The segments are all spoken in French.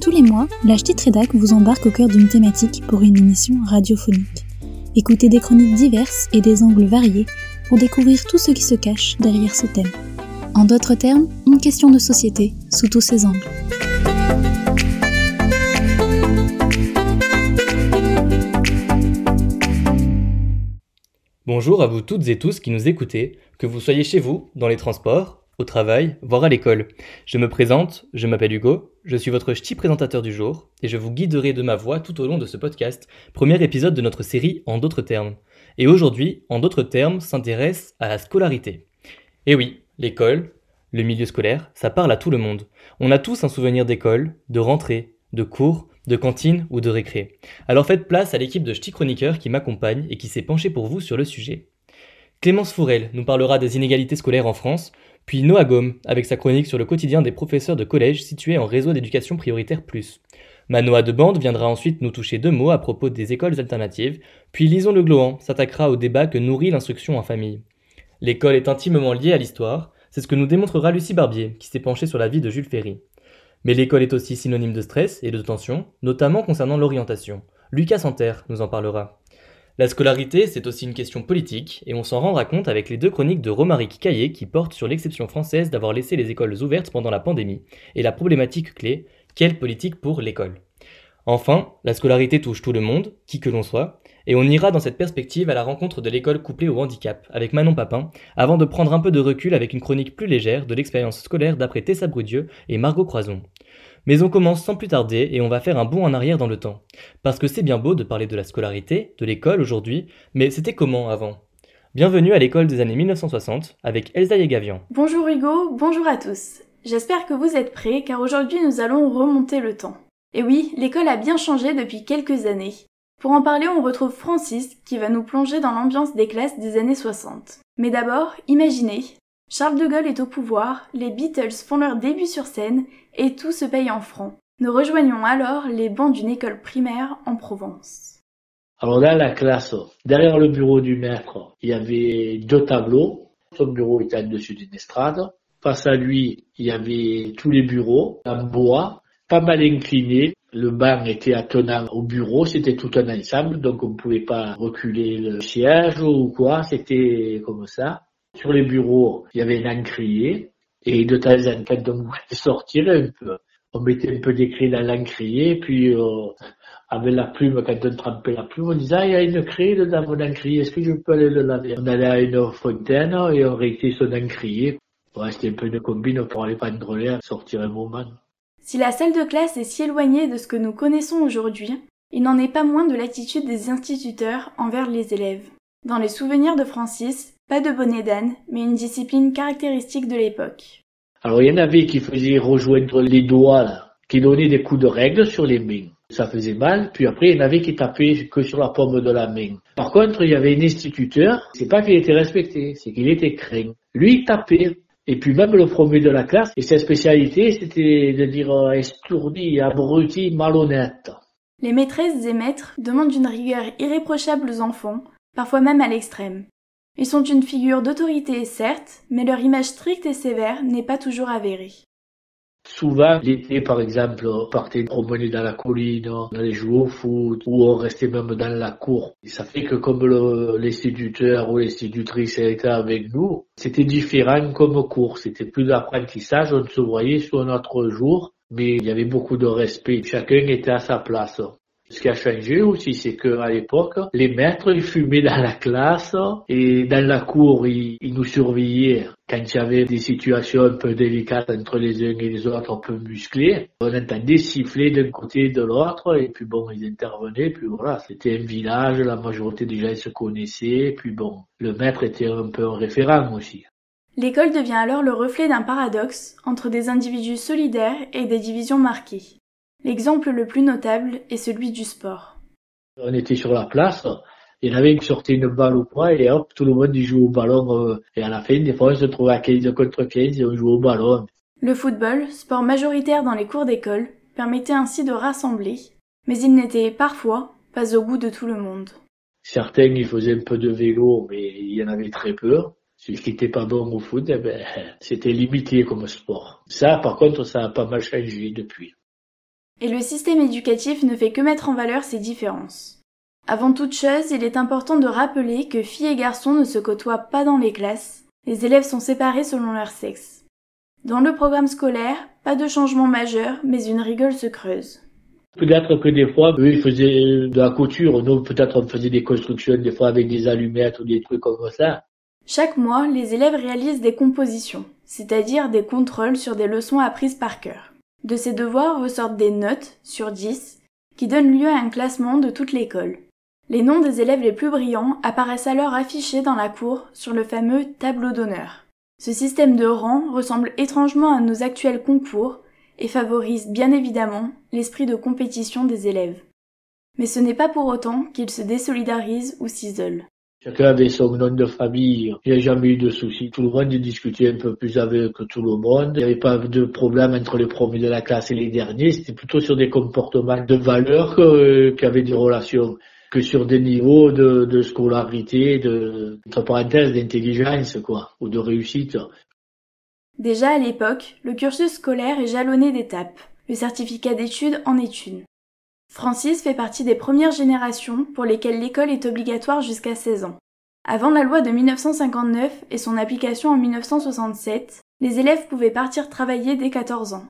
Tous les mois, la Ch'tite Rédac vous embarque au cœur d'une thématique pour une émission radiophonique. Écoutez des chroniques diverses et des angles variés pour découvrir tout ce qui se cache derrière ce thème. En d'autres termes, une question de société sous tous ses angles. Bonjour à vous toutes et tous qui nous écoutez, que vous soyez chez vous, dans les transports, au travail, voire à l'école. Je me présente, je m'appelle Hugo, je suis votre ch'ti présentateur du jour, et je vous guiderai de ma voix tout au long de ce podcast, premier épisode de notre série En d'autres termes. Et aujourd'hui, En d'autres termes, s'intéresse à la scolarité. Et oui, l'école, le milieu scolaire, ça parle à tout le monde. On a tous un souvenir d'école, de rentrée, de cours, de cantine ou de récré. Alors faites place à l'équipe de ch'ti chroniqueurs qui m'accompagne et qui s'est penchée pour vous sur le sujet. Clémence Fourel nous parlera des inégalités scolaires en France, puis Noah Gaume avec sa chronique sur le quotidien des professeurs de collège situés en réseau d'éducation prioritaire plus. Manoa de Bande viendra ensuite nous toucher deux mots à propos des écoles alternatives, puis Lison Le Glohan s'attaquera au débat que nourrit l'instruction en famille. L'école est intimement liée à l'histoire, c'est ce que nous démontrera Lucie Barbier, qui s'est penchée sur la vie de Jules Ferry. Mais l'école est aussi synonyme de stress et de tension, notamment concernant l'orientation. Lucas Santerre nous en parlera. La scolarité, c'est aussi une question politique, et on s'en rendra compte avec les deux chroniques de Romaric Caillé qui portent sur l'exception française d'avoir laissé les écoles ouvertes pendant la pandémie, et la problématique clé, quelle politique pour l'école Enfin, la scolarité touche tout le monde, qui que l'on soit, et on ira dans cette perspective à la rencontre de l'école couplée au handicap, avec Manon Papin, avant de prendre un peu de recul avec une chronique plus légère de l'expérience scolaire d'après Tessa Brudieu et Margot Croison. Mais on commence sans plus tarder et on va faire un bond en arrière dans le temps. Parce que c'est bien beau de parler de la scolarité, de l'école aujourd'hui, mais c'était comment avant? Bienvenue à l'école des années 1960 avec Elsa Yegavian. Bonjour Hugo, bonjour à tous. J'espère que vous êtes prêts car aujourd'hui nous allons remonter le temps. Et oui, l'école a bien changé depuis quelques années. Pour en parler, on retrouve Francis qui va nous plonger dans l'ambiance des classes des années 60. Mais d'abord, imaginez, Charles de Gaulle est au pouvoir, les Beatles font leur début sur scène et tout se paye en francs. Nous rejoignons alors les bancs d'une école primaire en Provence. Alors dans la classe, derrière le bureau du maître, il y avait deux tableaux. Son bureau était au-dessus d'une estrade. Face à lui, il y avait tous les bureaux en bois, pas mal inclinés. Le banc était attenant au bureau, c'était tout un ensemble, donc on ne pouvait pas reculer le siège ou quoi, c'était comme ça. Sur les bureaux, il y avait un encrier, et de temps en temps, on voulait sortir un peu. On mettait un peu d'écrit dans l'encrier, puis euh, avec la plume, quand on trempait la plume, on disait, ah, il y a une craie dans mon encrier, est-ce que je peux aller le laver? On allait à une fontaine et on réétait son encrier. Ouais, c'était un peu une combine pour aller prendre l'air, sortir un moment. Si la salle de classe est si éloignée de ce que nous connaissons aujourd'hui, il n'en est pas moins de l'attitude des instituteurs envers les élèves. Dans les souvenirs de Francis, pas de bonnet d'âne, mais une discipline caractéristique de l'époque. Alors il y en avait qui faisaient rejoindre les doigts, là, qui donnaient des coups de règle sur les mains. Ça faisait mal, puis après il y en avait qui tapaient que sur la paume de la main. Par contre, il y avait un instituteur, c'est pas qu'il était respecté, c'est qu'il était craint. Lui, il tapait. Et puis même le premier de la classe, et sa spécialité, c'était de dire euh, estourdi, abruti, malhonnête. Les maîtresses et maîtres demandent une rigueur irréprochable aux enfants, parfois même à l'extrême. Ils sont une figure d'autorité, certes, mais leur image stricte et sévère n'est pas toujours avérée. Souvent, l'été, par exemple, on partait promener dans la colline, on allait jouer au foot, ou on restait même dans la cour. Et ça fait que comme l'instituteur ou l'institutrice était avec nous, c'était différent comme cours. C'était plus d'apprentissage, on se voyait sur notre jour, mais il y avait beaucoup de respect. Chacun était à sa place. Ce qui a changé aussi, c'est qu'à l'époque, les maîtres, ils fumaient dans la classe et dans la cour, ils, nous surveillaient. Quand il y avait des situations un peu délicates entre les uns et les autres, un peu musclées, on entendait siffler d'un côté et de l'autre, et puis bon, ils intervenaient, puis voilà, c'était un village, la majorité des gens se connaissaient, puis bon, le maître était un peu un référent aussi. L'école devient alors le reflet d'un paradoxe entre des individus solidaires et des divisions marquées. L'exemple le plus notable est celui du sport. On était sur la place, il y en avait qui sortait une balle au poing et hop, tout le monde y joue au ballon. Euh, et à la fin, des fois, on se trouvait à 15 contre 15 et on jouait au ballon. Le football, sport majoritaire dans les cours d'école, permettait ainsi de rassembler, mais il n'était parfois pas au goût de tout le monde. Certains, ils faisaient un peu de vélo, mais il y en avait très peu. Celui qui n'était pas bon au foot, eh ben, c'était limité comme sport. Ça, par contre, ça a pas mal changé depuis. Et le système éducatif ne fait que mettre en valeur ces différences. Avant toute chose, il est important de rappeler que filles et garçons ne se côtoient pas dans les classes. Les élèves sont séparés selon leur sexe. Dans le programme scolaire, pas de changement majeur, mais une rigole se creuse. Peut-être que des fois, eux, ils faisaient de la couture. Nous, peut-être, on faisait des constructions, des fois avec des allumettes ou des trucs comme ça. Chaque mois, les élèves réalisent des compositions, c'est-à-dire des contrôles sur des leçons apprises par cœur. De ces devoirs ressortent des notes, sur 10, qui donnent lieu à un classement de toute l'école. Les noms des élèves les plus brillants apparaissent alors affichés dans la cour sur le fameux tableau d'honneur. Ce système de rang ressemble étrangement à nos actuels concours et favorise bien évidemment l'esprit de compétition des élèves. Mais ce n'est pas pour autant qu'ils se désolidarisent ou s'isolent. Chacun avait son nom de famille. Il n'y a jamais eu de soucis. Tout le monde discutait un peu plus avec tout le monde. Il n'y avait pas de problème entre les premiers de la classe et les derniers. C'était plutôt sur des comportements de valeur avait des relations que sur des niveaux de, de scolarité, de, entre parenthèses, d'intelligence, quoi, ou de réussite. Déjà à l'époque, le cursus scolaire est jalonné d'étapes. Le certificat d'études en est une. Francis fait partie des premières générations pour lesquelles l'école est obligatoire jusqu'à 16 ans. Avant la loi de 1959 et son application en 1967, les élèves pouvaient partir travailler dès 14 ans.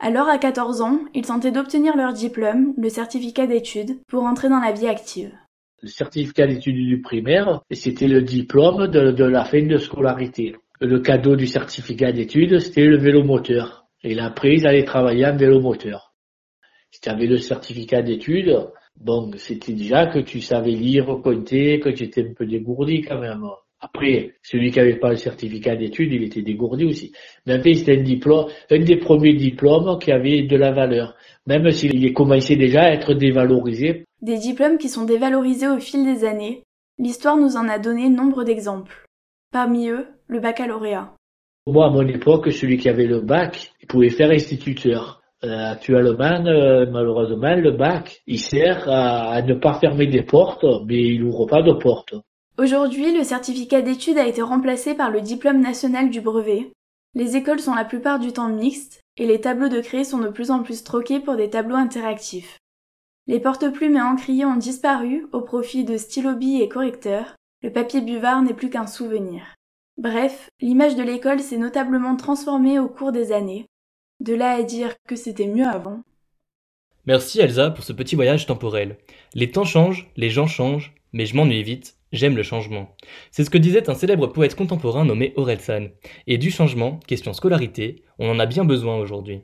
Alors à 14 ans, ils tentaient d'obtenir leur diplôme, le certificat d'études, pour entrer dans la vie active. Le certificat d'études du primaire, c'était le diplôme de, la fin de scolarité. Le cadeau du certificat d'études, c'était le vélo moteur. Et après, ils allaient travailler en vélo moteur. Si tu avais le certificat d'études, bon, c'était déjà que tu savais lire, compter, que tu étais un peu dégourdi quand même. Après, celui qui n'avait pas le certificat d'études, il était dégourdi aussi. Mais fait, c'était un diplôme, un des premiers diplômes qui avait de la valeur. Même s'il commençait déjà à être dévalorisé. Des diplômes qui sont dévalorisés au fil des années. L'histoire nous en a donné nombre d'exemples. Parmi eux, le baccalauréat. Moi, à mon époque, celui qui avait le bac, il pouvait faire instituteur. Euh, actuellement, euh, malheureusement, le bac, il sert à, ne pas fermer des portes, mais il n'ouvre pas de portes. Aujourd'hui, le certificat d'études a été remplacé par le diplôme national du brevet. Les écoles sont la plupart du temps mixtes, et les tableaux de craie sont de plus en plus troqués pour des tableaux interactifs. Les porte-plumes et encriers ont disparu au profit de stylos et correcteurs. Le papier buvard n'est plus qu'un souvenir. Bref, l'image de l'école s'est notablement transformée au cours des années. De là à dire que c'était mieux avant. Merci Elsa pour ce petit voyage temporel. Les temps changent, les gens changent, mais je m'ennuie vite, j'aime le changement. C'est ce que disait un célèbre poète contemporain nommé Orelsan. Et du changement, question scolarité, on en a bien besoin aujourd'hui.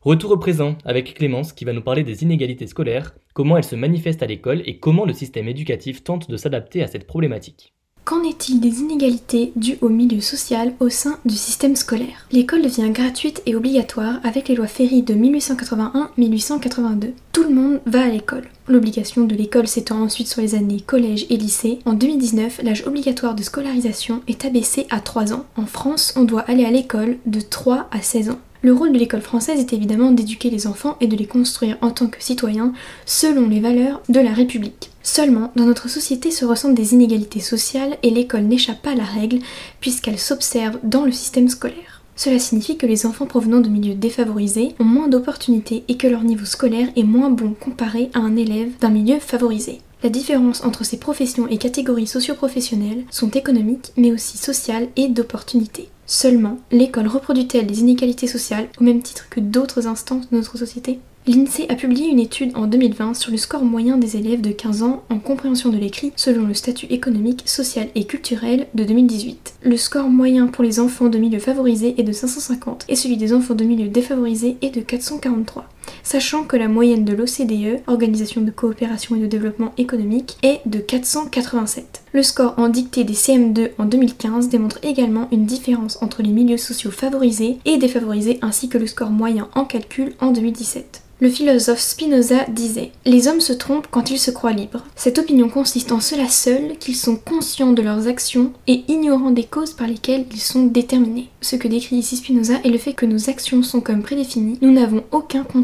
Retour au présent avec Clémence qui va nous parler des inégalités scolaires, comment elles se manifestent à l'école et comment le système éducatif tente de s'adapter à cette problématique. Qu'en est-il des inégalités dues au milieu social au sein du système scolaire? L'école devient gratuite et obligatoire avec les lois Ferry de 1881-1882. Tout le monde va à l'école. L'obligation de l'école s'étend ensuite sur les années collège et lycée. En 2019, l'âge obligatoire de scolarisation est abaissé à 3 ans. En France, on doit aller à l'école de 3 à 16 ans. Le rôle de l'école française est évidemment d'éduquer les enfants et de les construire en tant que citoyens selon les valeurs de la République. Seulement, dans notre société se ressentent des inégalités sociales et l'école n'échappe pas à la règle puisqu'elle s'observe dans le système scolaire. Cela signifie que les enfants provenant de milieux défavorisés ont moins d'opportunités et que leur niveau scolaire est moins bon comparé à un élève d'un milieu favorisé. La différence entre ces professions et catégories socio-professionnelles sont économiques mais aussi sociales et d'opportunités. Seulement, l'école reproduit-elle les inégalités sociales au même titre que d'autres instances de notre société? L'INSEE a publié une étude en 2020 sur le score moyen des élèves de 15 ans en compréhension de l'écrit selon le statut économique, social et culturel de 2018. Le score moyen pour les enfants de milieux favorisés est de 550 et celui des enfants de milieux défavorisés est de 443 sachant que la moyenne de l'OCDE, Organisation de coopération et de développement économique, est de 487. Le score en dictée des CM2 en 2015 démontre également une différence entre les milieux sociaux favorisés et défavorisés ainsi que le score moyen en calcul en 2017. Le philosophe Spinoza disait Les hommes se trompent quand ils se croient libres. Cette opinion consiste en cela seul qu'ils sont conscients de leurs actions et ignorants des causes par lesquelles ils sont déterminés. Ce que décrit ici Spinoza est le fait que nos actions sont comme prédéfinies, nous n'avons aucun contrôle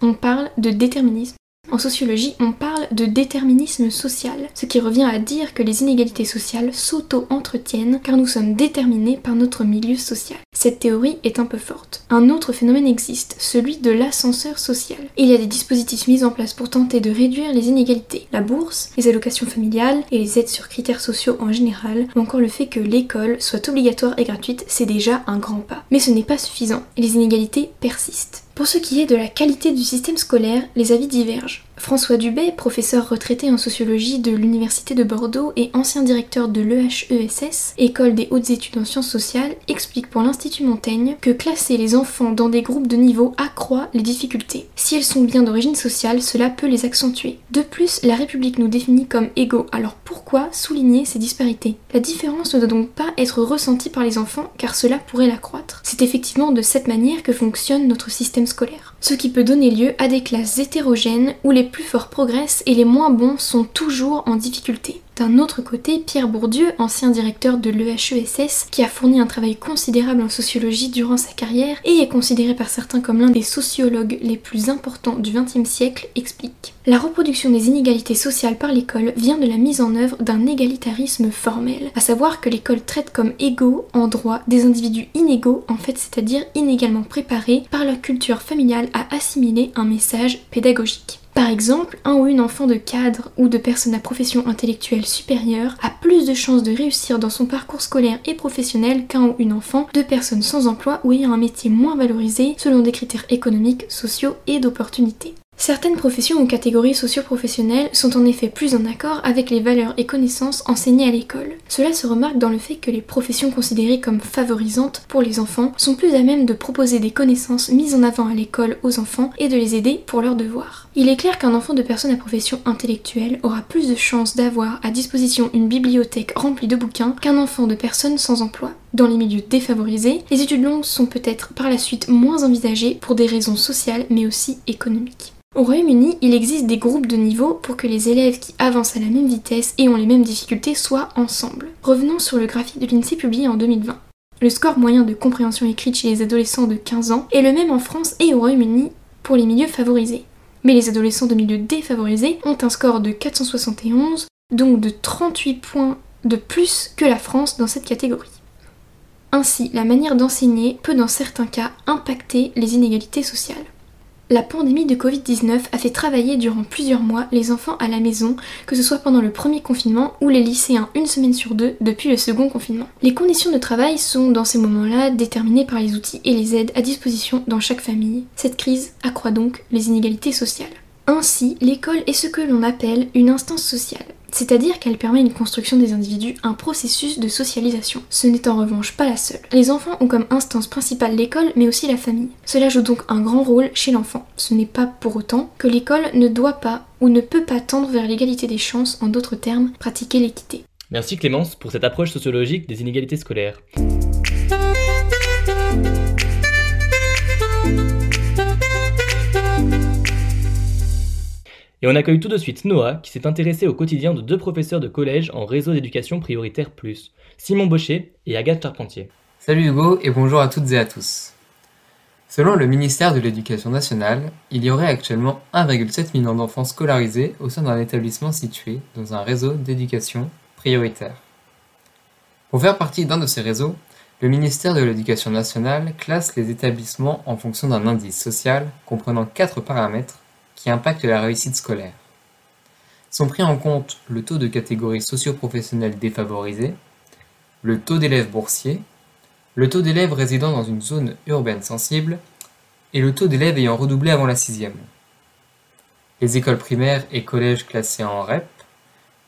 On parle de déterminisme En sociologie, on parle de déterminisme social, ce qui revient à dire que les inégalités sociales s'auto-entretiennent car nous sommes déterminés par notre milieu social. Cette théorie est un peu forte. Un autre phénomène existe, celui de l'ascenseur social. Il y a des dispositifs mis en place pour tenter de réduire les inégalités. La bourse, les allocations familiales et les aides sur critères sociaux en général, ou encore le fait que l'école soit obligatoire et gratuite, c'est déjà un grand pas. Mais ce n'est pas suffisant, les inégalités persistent. Pour ce qui est de la qualité du système scolaire, les avis divergent. François Dubé, professeur retraité en sociologie de l'Université de Bordeaux et ancien directeur de l'EHESS, École des hautes études en sciences sociales, explique pour l'Institut Montaigne que classer les enfants dans des groupes de niveau accroît les difficultés. Si elles sont bien d'origine sociale, cela peut les accentuer. De plus, la République nous définit comme égaux, alors pourquoi souligner ces disparités? La différence ne doit donc pas être ressentie par les enfants car cela pourrait l'accroître. C'est effectivement de cette manière que fonctionne notre système scolaire. Ce qui peut donner lieu à des classes hétérogènes où les plus forts progressent et les moins bons sont toujours en difficulté. D'un autre côté, Pierre Bourdieu, ancien directeur de l'EHESS, qui a fourni un travail considérable en sociologie durant sa carrière et est considéré par certains comme l'un des sociologues les plus importants du XXe siècle, explique. La reproduction des inégalités sociales par l'école vient de la mise en œuvre d'un égalitarisme formel, à savoir que l'école traite comme égaux en droit des individus inégaux, en fait, c'est-à-dire inégalement préparés par leur culture familiale à assimiler un message pédagogique. Par exemple, un ou une enfant de cadre ou de personne à profession intellectuelle supérieure a plus de chances de réussir dans son parcours scolaire et professionnel qu'un ou une enfant de personne sans emploi ou ayant un métier moins valorisé selon des critères économiques, sociaux et d'opportunité. Certaines professions ou catégories socio-professionnelles sont en effet plus en accord avec les valeurs et connaissances enseignées à l'école. Cela se remarque dans le fait que les professions considérées comme favorisantes pour les enfants sont plus à même de proposer des connaissances mises en avant à l'école aux enfants et de les aider pour leurs devoirs. Il est clair qu'un enfant de personne à profession intellectuelle aura plus de chances d'avoir à disposition une bibliothèque remplie de bouquins qu'un enfant de personne sans emploi. Dans les milieux défavorisés, les études longues sont peut-être par la suite moins envisagées pour des raisons sociales mais aussi économiques. Au Royaume-Uni, il existe des groupes de niveau pour que les élèves qui avancent à la même vitesse et ont les mêmes difficultés soient ensemble. Revenons sur le graphique de l'INSEE publié en 2020. Le score moyen de compréhension écrite chez les adolescents de 15 ans est le même en France et au Royaume-Uni pour les milieux favorisés. Mais les adolescents de milieux défavorisés ont un score de 471, donc de 38 points de plus que la France dans cette catégorie. Ainsi, la manière d'enseigner peut dans certains cas impacter les inégalités sociales. La pandémie de Covid-19 a fait travailler durant plusieurs mois les enfants à la maison, que ce soit pendant le premier confinement ou les lycéens une semaine sur deux depuis le second confinement. Les conditions de travail sont dans ces moments-là déterminées par les outils et les aides à disposition dans chaque famille. Cette crise accroît donc les inégalités sociales. Ainsi, l'école est ce que l'on appelle une instance sociale c'est-à-dire qu'elle permet une construction des individus, un processus de socialisation. Ce n'est en revanche pas la seule. Les enfants ont comme instance principale l'école, mais aussi la famille. Cela joue donc un grand rôle chez l'enfant. Ce n'est pas pour autant que l'école ne doit pas ou ne peut pas tendre vers l'égalité des chances, en d'autres termes, pratiquer l'équité. Merci Clémence pour cette approche sociologique des inégalités scolaires. Et on accueille tout de suite Noah, qui s'est intéressé au quotidien de deux professeurs de collège en réseau d'éducation prioritaire plus, Simon Baucher et Agathe Charpentier. Salut Hugo et bonjour à toutes et à tous. Selon le ministère de l'Éducation nationale, il y aurait actuellement 1,7 million d'enfants scolarisés au sein d'un établissement situé dans un réseau d'éducation prioritaire. Pour faire partie d'un de ces réseaux, le ministère de l'Éducation nationale classe les établissements en fonction d'un indice social comprenant quatre paramètres qui impactent la réussite scolaire. Sont pris en compte le taux de catégorie socio-professionnelle défavorisée, le taux d'élèves boursiers, le taux d'élèves résidant dans une zone urbaine sensible et le taux d'élèves ayant redoublé avant la sixième. Les écoles primaires et collèges classés en REP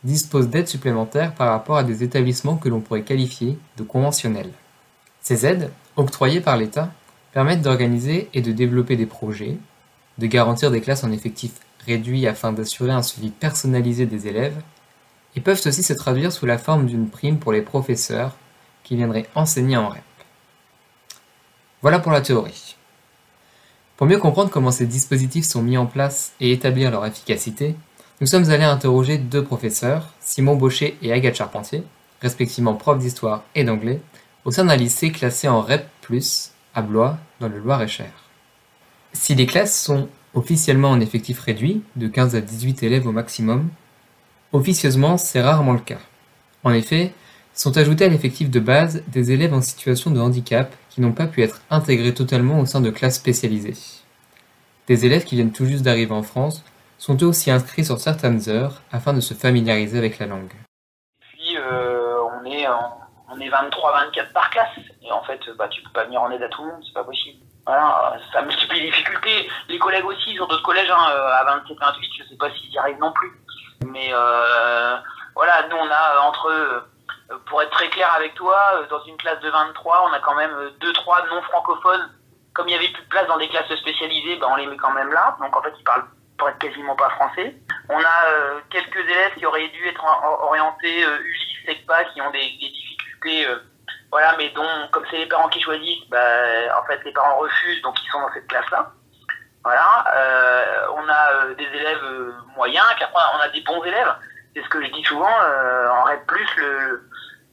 disposent d'aides supplémentaires par rapport à des établissements que l'on pourrait qualifier de conventionnels. Ces aides, octroyées par l'État, permettent d'organiser et de développer des projets, de garantir des classes en effectif réduit afin d'assurer un suivi personnalisé des élèves, et peuvent aussi se traduire sous la forme d'une prime pour les professeurs qui viendraient enseigner en REP. Voilà pour la théorie. Pour mieux comprendre comment ces dispositifs sont mis en place et établir leur efficacité, nous sommes allés interroger deux professeurs, Simon Baucher et Agathe Charpentier, respectivement profs d'histoire et d'anglais, au sein d'un lycée classé en REP+, à Blois, dans le Loir-et-Cher. Si les classes sont officiellement en effectif réduit, de 15 à 18 élèves au maximum. Officieusement, c'est rarement le cas. En effet, sont ajoutés à l'effectif de base des élèves en situation de handicap qui n'ont pas pu être intégrés totalement au sein de classes spécialisées. Des élèves qui viennent tout juste d'arriver en France sont eux aussi inscrits sur certaines heures afin de se familiariser avec la langue. Puis euh, on est on est 23-24 par classe et en fait bah tu peux pas venir en aide à tout le monde, c'est pas possible. Voilà, ça multiplie les difficultés. Les collègues aussi, ils ont d'autres collèges hein, euh, à 27-28, je sais pas s'ils y arrivent non plus. Mais euh, voilà, nous on a entre pour être très clair avec toi, dans une classe de 23, on a quand même 2-3 non francophones. Comme il y avait plus de place dans des classes spécialisées, bah, on les met quand même là. Donc en fait, ils parlent être quasiment pas français. On a euh, quelques élèves qui auraient dû être orientés euh, Ulysse, SECPA, qui ont des, difficultés, euh, voilà, mais dont, comme c'est les parents qui choisissent, bah, en fait, les parents refusent, donc ils sont dans cette classe-là. Voilà, on a des élèves moyens, puis après on a des bons élèves. C'est ce que je dis souvent, en RED+,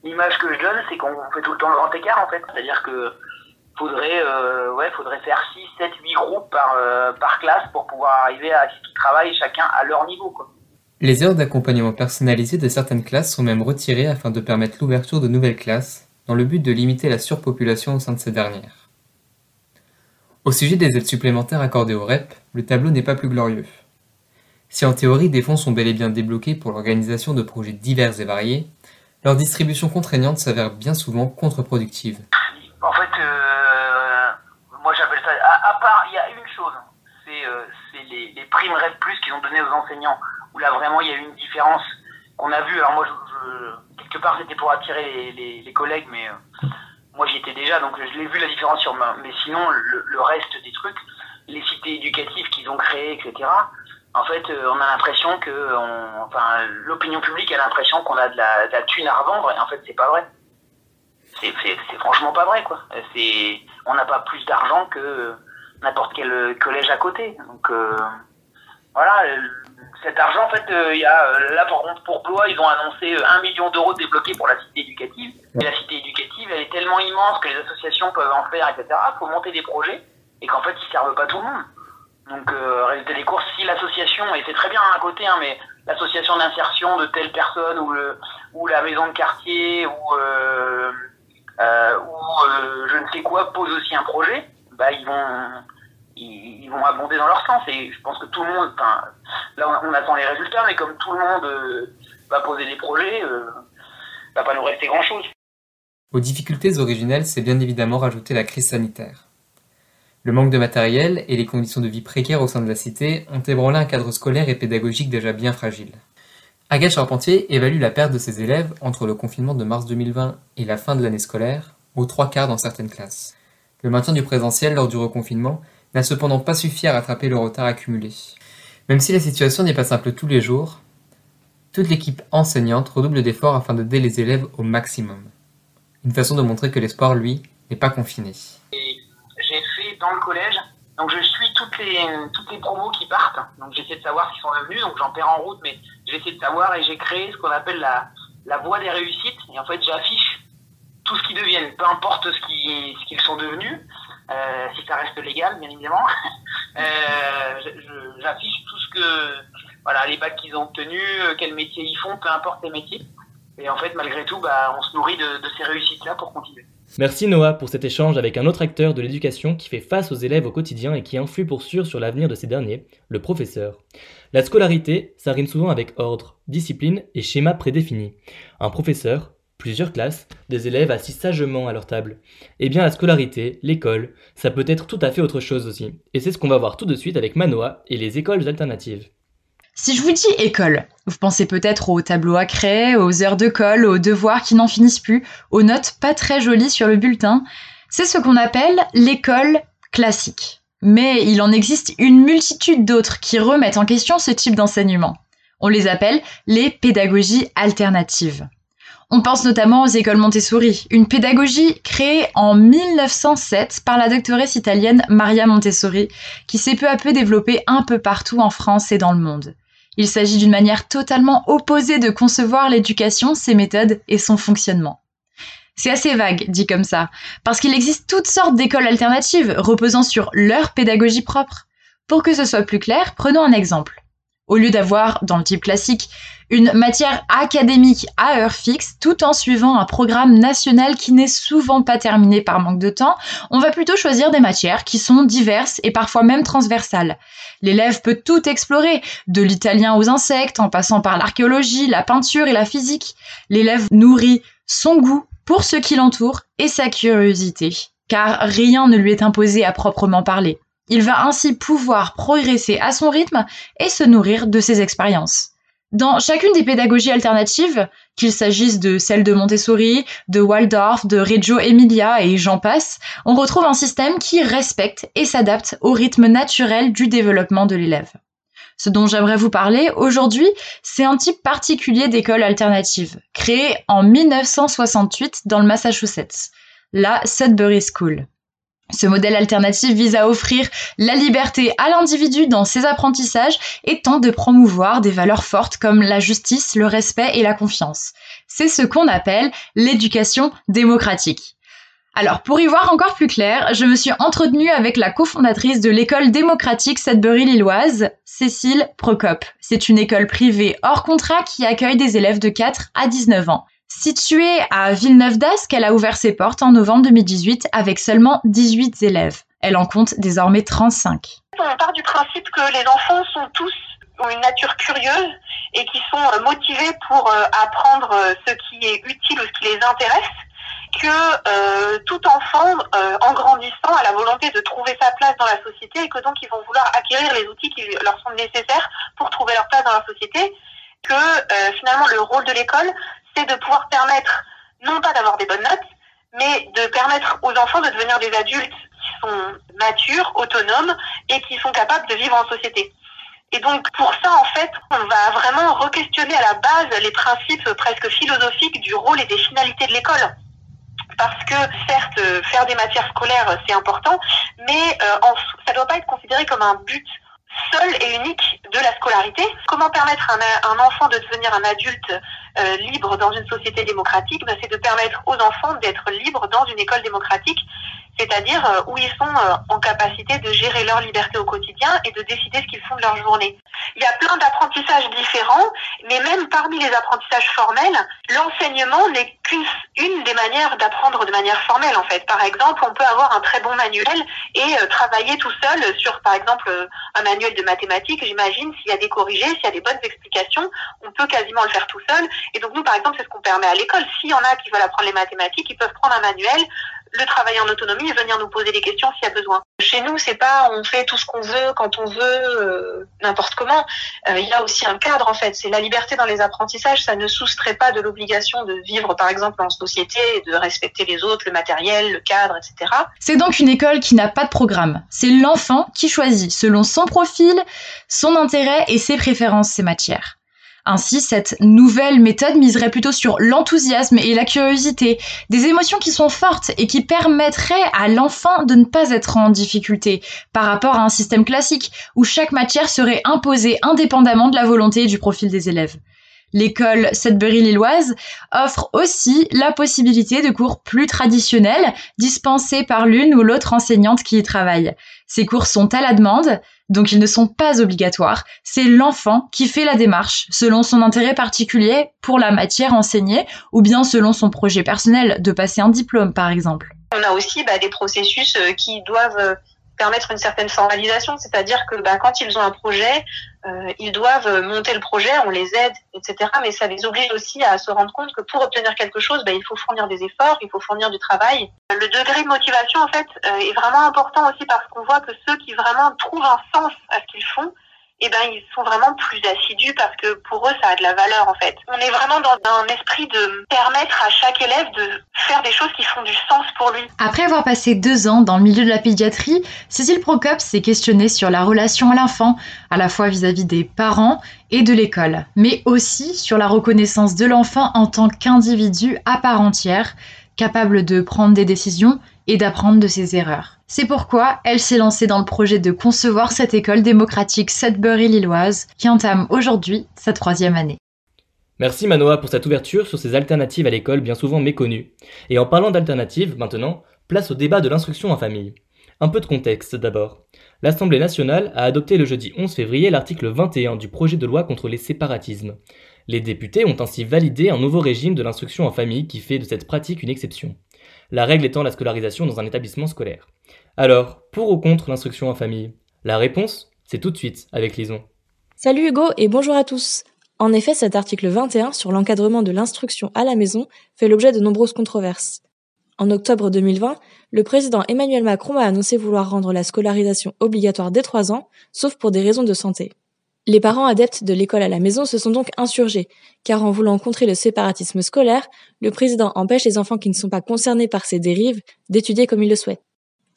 l'image que je donne, c'est qu'on fait tout le temps le grand écart, en fait. C'est-à-dire que faudrait, euh, ouais, faudrait faire 6, 7, 8 groupes par, euh, par classe pour pouvoir arriver à ce qu'ils travaillent chacun à leur niveau. Quoi. Les heures d'accompagnement personnalisé de certaines classes sont même retirées afin de permettre l'ouverture de nouvelles classes, dans le but de limiter la surpopulation au sein de ces dernières. Au sujet des aides supplémentaires accordées au REP, le tableau n'est pas plus glorieux. Si en théorie des fonds sont bel et bien débloqués pour l'organisation de projets divers et variés, leur distribution contraignante s'avère bien souvent contre-productive. En fait, euh, moi j'appelle ça. À, part, il y a une chose, c'est euh, les, les primes Plus qu'ils ont donné aux enseignants, où là vraiment il y a une différence qu'on a vue. Alors moi, je, quelque part c'était pour attirer les, collègues, mais euh, moi j'y étais déjà, donc je l'ai vu la différence sur moi. Mais sinon, le, le, reste des trucs, les cités éducatives qu'ils ont créées, etc. En fait, euh, on a l'impression que, on, enfin, l'opinion publique a l'impression qu'on a de la, de la thune à revendre, et en fait c'est pas vrai c'est franchement pas vrai quoi. C'est on n'a pas plus d'argent que n'importe quel collège à côté. Donc euh, voilà, cet argent en fait, euh, il y a euh, là pour Blois, ils ont annoncé un million d'euros débloqués pour la cité éducative. Et la cité éducative, elle est tellement immense que les associations peuvent en faire, etc. Il faut monter des projets et qu'en fait ils servent pas tout le monde. Donc résultat des courses, si l'association, et c'est très bien à côté, hein, mais l'association d'insertion de telle personne ou le ou la maison de quartier ou euh, ou euh, je ne sais quoi pose aussi un projet, bah ils vont ils, vont abonder dans leur sens. Et je pense que tout le monde, là on, attend les résultats, mais comme tout le monde euh, va poser des projets, euh, va pas nous rester grand chose. Aux difficultés originelles, c'est bien évidemment rajouter la crise sanitaire. Le manque de matériel et les conditions de vie précaires au sein de la cité ont ébranlé un cadre scolaire et pédagogique déjà bien fragile. Agathe Charpentier évalue la perte de ses élèves entre le confinement de mars 2020 et la fin de l'année scolaire aux trois quarts dans certaines classes. Le maintien du présentiel lors du reconfinement n'a cependant pas suffi à rattraper le retard accumulé. Même si la situation n'est pas simple tous les jours, toute l'équipe enseignante redouble d'efforts afin d'aider les élèves au maximum. Une façon de montrer que l'espoir, lui, n'est pas confiné. J'ai fait dans le collège donc je suis toutes les toutes les promos qui partent. Donc j'essaie de savoir s'ils sont devenus. Donc j'en perds en route, mais j'essaie de savoir et j'ai créé ce qu'on appelle la la voie des réussites. Et en fait j'affiche tout ce qu'ils deviennent, peu importe ce ce qu'ils sont devenus, euh, si ça reste légal bien évidemment. euh, j'affiche tout ce que voilà les bacs qu'ils ont obtenus, euh, quel métier ils font, peu importe les métiers. Et en fait malgré tout, bah on se nourrit de, de ces réussites là pour continuer. Merci Noah pour cet échange avec un autre acteur de l'éducation qui fait face aux élèves au quotidien et qui influe pour sûr sur l'avenir de ces derniers, le professeur. La scolarité, ça rime souvent avec ordre, discipline et schéma prédéfini. Un professeur, plusieurs classes, des élèves assis sagement à leur table. Eh bien la scolarité, l'école, ça peut être tout à fait autre chose aussi. Et c'est ce qu'on va voir tout de suite avec Manoa et les écoles alternatives. Si je vous dis école, vous pensez peut-être aux tableaux à craie, aux heures de colle, aux devoirs qui n'en finissent plus, aux notes pas très jolies sur le bulletin. C'est ce qu'on appelle l'école classique. Mais il en existe une multitude d'autres qui remettent en question ce type d'enseignement. On les appelle les pédagogies alternatives. On pense notamment aux écoles Montessori, une pédagogie créée en 1907 par la doctoresse italienne Maria Montessori, qui s'est peu à peu développée un peu partout en France et dans le monde. Il s'agit d'une manière totalement opposée de concevoir l'éducation, ses méthodes et son fonctionnement. C'est assez vague, dit comme ça, parce qu'il existe toutes sortes d'écoles alternatives reposant sur leur pédagogie propre. Pour que ce soit plus clair, prenons un exemple. Au lieu d'avoir, dans le type classique, une matière académique à heure fixe, tout en suivant un programme national qui n'est souvent pas terminé par manque de temps, on va plutôt choisir des matières qui sont diverses et parfois même transversales. L'élève peut tout explorer, de l'italien aux insectes, en passant par l'archéologie, la peinture et la physique. L'élève nourrit son goût pour ce qui l'entoure et sa curiosité, car rien ne lui est imposé à proprement parler. Il va ainsi pouvoir progresser à son rythme et se nourrir de ses expériences. Dans chacune des pédagogies alternatives, qu'il s'agisse de celle de Montessori, de Waldorf, de Reggio Emilia et j'en passe, on retrouve un système qui respecte et s'adapte au rythme naturel du développement de l'élève. Ce dont j'aimerais vous parler aujourd'hui, c'est un type particulier d'école alternative, créé en 1968 dans le Massachusetts, la Sudbury School. Ce modèle alternatif vise à offrir la liberté à l'individu dans ses apprentissages et tente de promouvoir des valeurs fortes comme la justice, le respect et la confiance. C'est ce qu'on appelle l'éducation démocratique. Alors, pour y voir encore plus clair, je me suis entretenue avec la cofondatrice de l'école démocratique Sudbury-Lilloise, Cécile Procop. C'est une école privée hors contrat qui accueille des élèves de 4 à 19 ans. Située à Villeneuve d'Ascq, elle a ouvert ses portes en novembre 2018 avec seulement 18 élèves. Elle en compte désormais 35. On part du principe que les enfants sont tous ont une nature curieuse et qui sont euh, motivés pour euh, apprendre euh, ce qui est utile ou ce qui les intéresse, que tout enfant, en grandissant, a la volonté de trouver sa place dans la société et que donc ils vont vouloir acquérir les outils qui leur sont nécessaires pour trouver leur place dans la société, que finalement le rôle de l'école, c'est de pouvoir permettre, non pas d'avoir des bonnes notes, mais de permettre aux enfants de devenir des adultes qui sont matures, autonomes et qui sont capables de vivre en société. Et donc pour ça, en fait, on va vraiment re-questionner à la base les principes presque philosophiques du rôle et des finalités de l'école. Parce que certes, faire des matières scolaires, c'est important, mais euh, ça ne doit pas être considéré comme un but seul et unique de la scolarité. Comment permettre à un, enfant de devenir un adulte euh, libre dans une société démocratique? Ben, C'est de permettre aux enfants d'être libres dans une école démocratique, c'est-à-dire euh, où ils sont euh, en capacité de gérer leur liberté au quotidien et de décider ce qu'ils font de leur journée. Il y a plein d'apprentissages différents, mais même parmi les apprentissages formels, l'enseignement n'est qu'une des manières d'apprendre de manière formelle en fait. Par exemple, on peut avoir un très bon manuel et travailler tout seul sur, par exemple, un manuel de mathématiques, j'imagine, s'il y a des corrigés, s'il y a des bonnes explications, on peut quasiment le faire tout seul. Et donc nous, par exemple, c'est ce qu'on permet à l'école. S'il y en a qui veulent apprendre les mathématiques, ils peuvent prendre un manuel, le travailler en autonomie et venir nous poser des questions s'il y a besoin. Chez nous, c'est pas on fait tout ce qu'on veut quand on veut, euh, n'importe comment. Euh, il y a aussi un cadre en fait. C'est la liberté dans les apprentissages. Ça ne soustrait pas de l'obligation de vivre, par exemple, en société, de respecter les autres, le matériel, le cadre, etc. C'est donc une école qui n'a pas de programme. C'est l'enfant qui choisit selon son profil, son intérêt et ses préférences ses matières. Ainsi, cette nouvelle méthode miserait plutôt sur l'enthousiasme et la curiosité, des émotions qui sont fortes et qui permettraient à l'enfant de ne pas être en difficulté par rapport à un système classique où chaque matière serait imposée indépendamment de la volonté et du profil des élèves. L'école Sudbury-Lilloise offre aussi la possibilité de cours plus traditionnels dispensés par l'une ou l'autre enseignante qui y travaille. Ces cours sont à la demande, donc ils ne sont pas obligatoires. C'est l'enfant qui fait la démarche selon son intérêt particulier pour la matière enseignée ou bien selon son projet personnel de passer un diplôme par exemple. On a aussi bah, des processus euh, qui doivent euh, permettre une certaine formalisation, c'est-à-dire que bah, quand ils ont un projet, euh, ils doivent monter le projet, on les aide, etc. Mais ça les oblige aussi à se rendre compte que pour obtenir quelque chose, bah, il faut fournir des efforts, il faut fournir du travail. Le degré de motivation, en fait, euh, est vraiment important aussi parce qu'on voit que ceux qui vraiment trouvent un sens à ce qu'ils font, eh ben, ils sont vraiment plus assidus parce que pour eux, ça a de la valeur en fait. On est vraiment dans un esprit de permettre à chaque élève de faire des choses qui font du sens pour lui. Après avoir passé deux ans dans le milieu de la pédiatrie, Cécile Procop s'est questionnée sur la relation à l'enfant, à la fois vis-à-vis des parents et de l'école, mais aussi sur la reconnaissance de l'enfant en tant qu'individu à part entière, capable de prendre des décisions et d'apprendre de ses erreurs. C'est pourquoi elle s'est lancée dans le projet de concevoir cette école démocratique Sudbury-Lilloise qui entame aujourd'hui sa troisième année. Merci Manoa pour cette ouverture sur ces alternatives à l'école bien souvent méconnues. Et en parlant d'alternatives, maintenant, place au débat de l'instruction en famille. Un peu de contexte d'abord. L'Assemblée nationale a adopté le jeudi 11 février l'article 21 du projet de loi contre les séparatismes. Les députés ont ainsi validé un nouveau régime de l'instruction en famille qui fait de cette pratique une exception. La règle étant la scolarisation dans un établissement scolaire. Alors, pour ou contre l'instruction en famille? La réponse, c'est tout de suite avec Lison. Salut Hugo et bonjour à tous. En effet, cet article 21 sur l'encadrement de l'instruction à la maison fait l'objet de nombreuses controverses. En octobre 2020, le président Emmanuel Macron a annoncé vouloir rendre la scolarisation obligatoire dès 3 ans, sauf pour des raisons de santé. Les parents adeptes de l'école à la maison se sont donc insurgés, car en voulant contrer le séparatisme scolaire, le président empêche les enfants qui ne sont pas concernés par ces dérives d'étudier comme ils le souhaitent.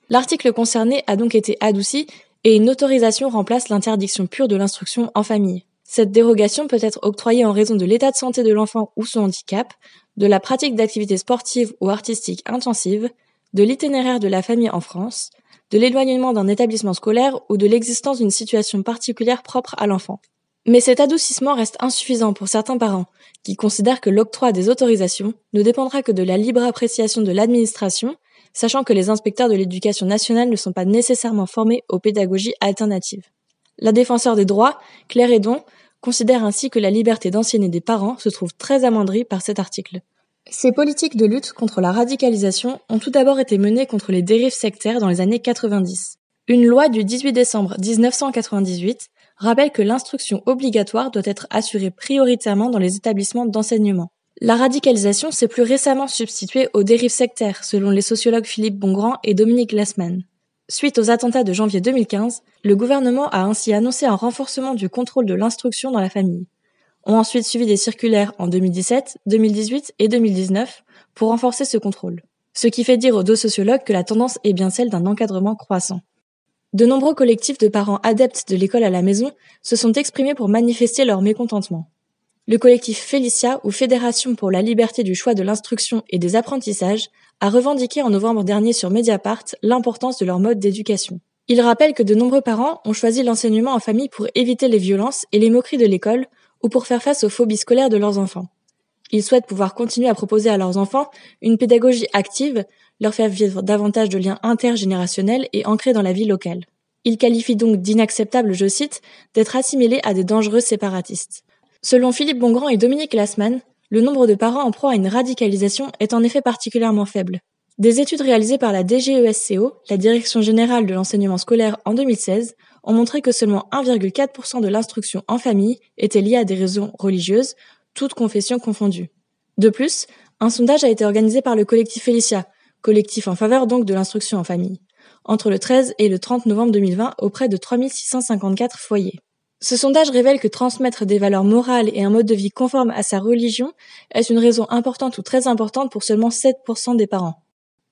L'article concerné a donc été adouci et une autorisation remplace l'interdiction pure de l'instruction en famille. Cette dérogation peut être octroyée en raison de l'état de santé de l'enfant ou son handicap, de la pratique d'activités sportives ou artistiques intensives, de l'itinéraire de la famille en France, de l'éloignement d'un établissement scolaire ou de l'existence d'une situation particulière propre à l'enfant. Mais cet adoucissement reste insuffisant pour certains parents, qui considèrent que l'octroi des autorisations ne dépendra que de la libre appréciation de l'administration, sachant que les inspecteurs de l'éducation nationale ne sont pas nécessairement formés aux pédagogies alternatives. La défenseur des droits, Claire Edon, considère ainsi que la liberté d'enseigner des parents se trouve très amoindrie par cet article. Ces politiques de lutte contre la radicalisation ont tout d'abord été menées contre les dérives sectaires dans les années 90. Une loi du 18 décembre 1998 rappelle que l'instruction obligatoire doit être assurée prioritairement dans les établissements d'enseignement. La radicalisation s'est plus récemment substituée aux dérives sectaires, selon les sociologues Philippe Bongrand et Dominique Glassman. Suite aux attentats de janvier 2015, le gouvernement a ainsi annoncé un renforcement du contrôle de l'instruction dans la famille. Ont ensuite suivi des circulaires en 2017, 2018 et 2019 pour renforcer ce contrôle. Ce qui fait dire aux deux sociologues que la tendance est bien celle d'un encadrement croissant. De nombreux collectifs de parents adeptes de l'école à la maison se sont exprimés pour manifester leur mécontentement. Le collectif Félicia ou Fédération pour la liberté du choix de l'instruction et des apprentissages a revendiqué en novembre dernier sur Mediapart l'importance de leur mode d'éducation. Il rappelle que de nombreux parents ont choisi l'enseignement en famille pour éviter les violences et les moqueries de l'école ou pour faire face aux phobies scolaires de leurs enfants. Ils souhaitent pouvoir continuer à proposer à leurs enfants une pédagogie active, leur faire vivre davantage de liens intergénérationnels et ancrés dans la vie locale. Ils qualifient donc d'inacceptable, je cite, d'être assimilés à des dangereux séparatistes. Selon Philippe Bongrand et Dominique Lassmann, le nombre de parents en proie à une radicalisation est en effet particulièrement faible. Des études réalisées par la DGESCO, la Direction générale de l'enseignement scolaire en 2016, ont montré que seulement 1,4% de l'instruction en famille était liée à des raisons religieuses, toutes confessions confondues. De plus, un sondage a été organisé par le collectif Félicia, collectif en faveur donc de l'instruction en famille, entre le 13 et le 30 novembre 2020 auprès de 3654 foyers. Ce sondage révèle que transmettre des valeurs morales et un mode de vie conforme à sa religion est une raison importante ou très importante pour seulement 7% des parents.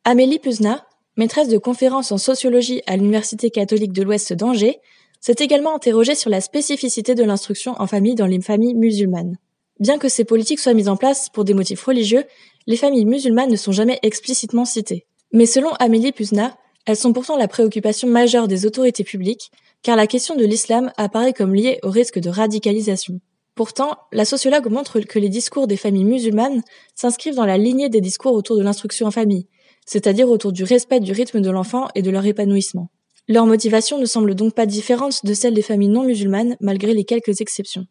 Amélie Puzna, maîtresse de conférences en sociologie à l'Université catholique de l'Ouest d'Angers, s'est également interrogée sur la spécificité de l'instruction en famille dans les familles musulmanes. Bien que ces politiques soient mises en place pour des motifs religieux, les familles musulmanes ne sont jamais explicitement citées. Mais selon Amélie Puzna, elles sont pourtant la préoccupation majeure des autorités publiques, car la question de l'islam apparaît comme liée au risque de radicalisation. Pourtant, la sociologue montre que les discours des familles musulmanes s'inscrivent dans la lignée des discours autour de l'instruction en famille, c'est-à-dire autour du respect du rythme de l'enfant et de leur épanouissement. Leur motivation ne semble donc pas différente de celle des familles non musulmanes, malgré les quelques exceptions.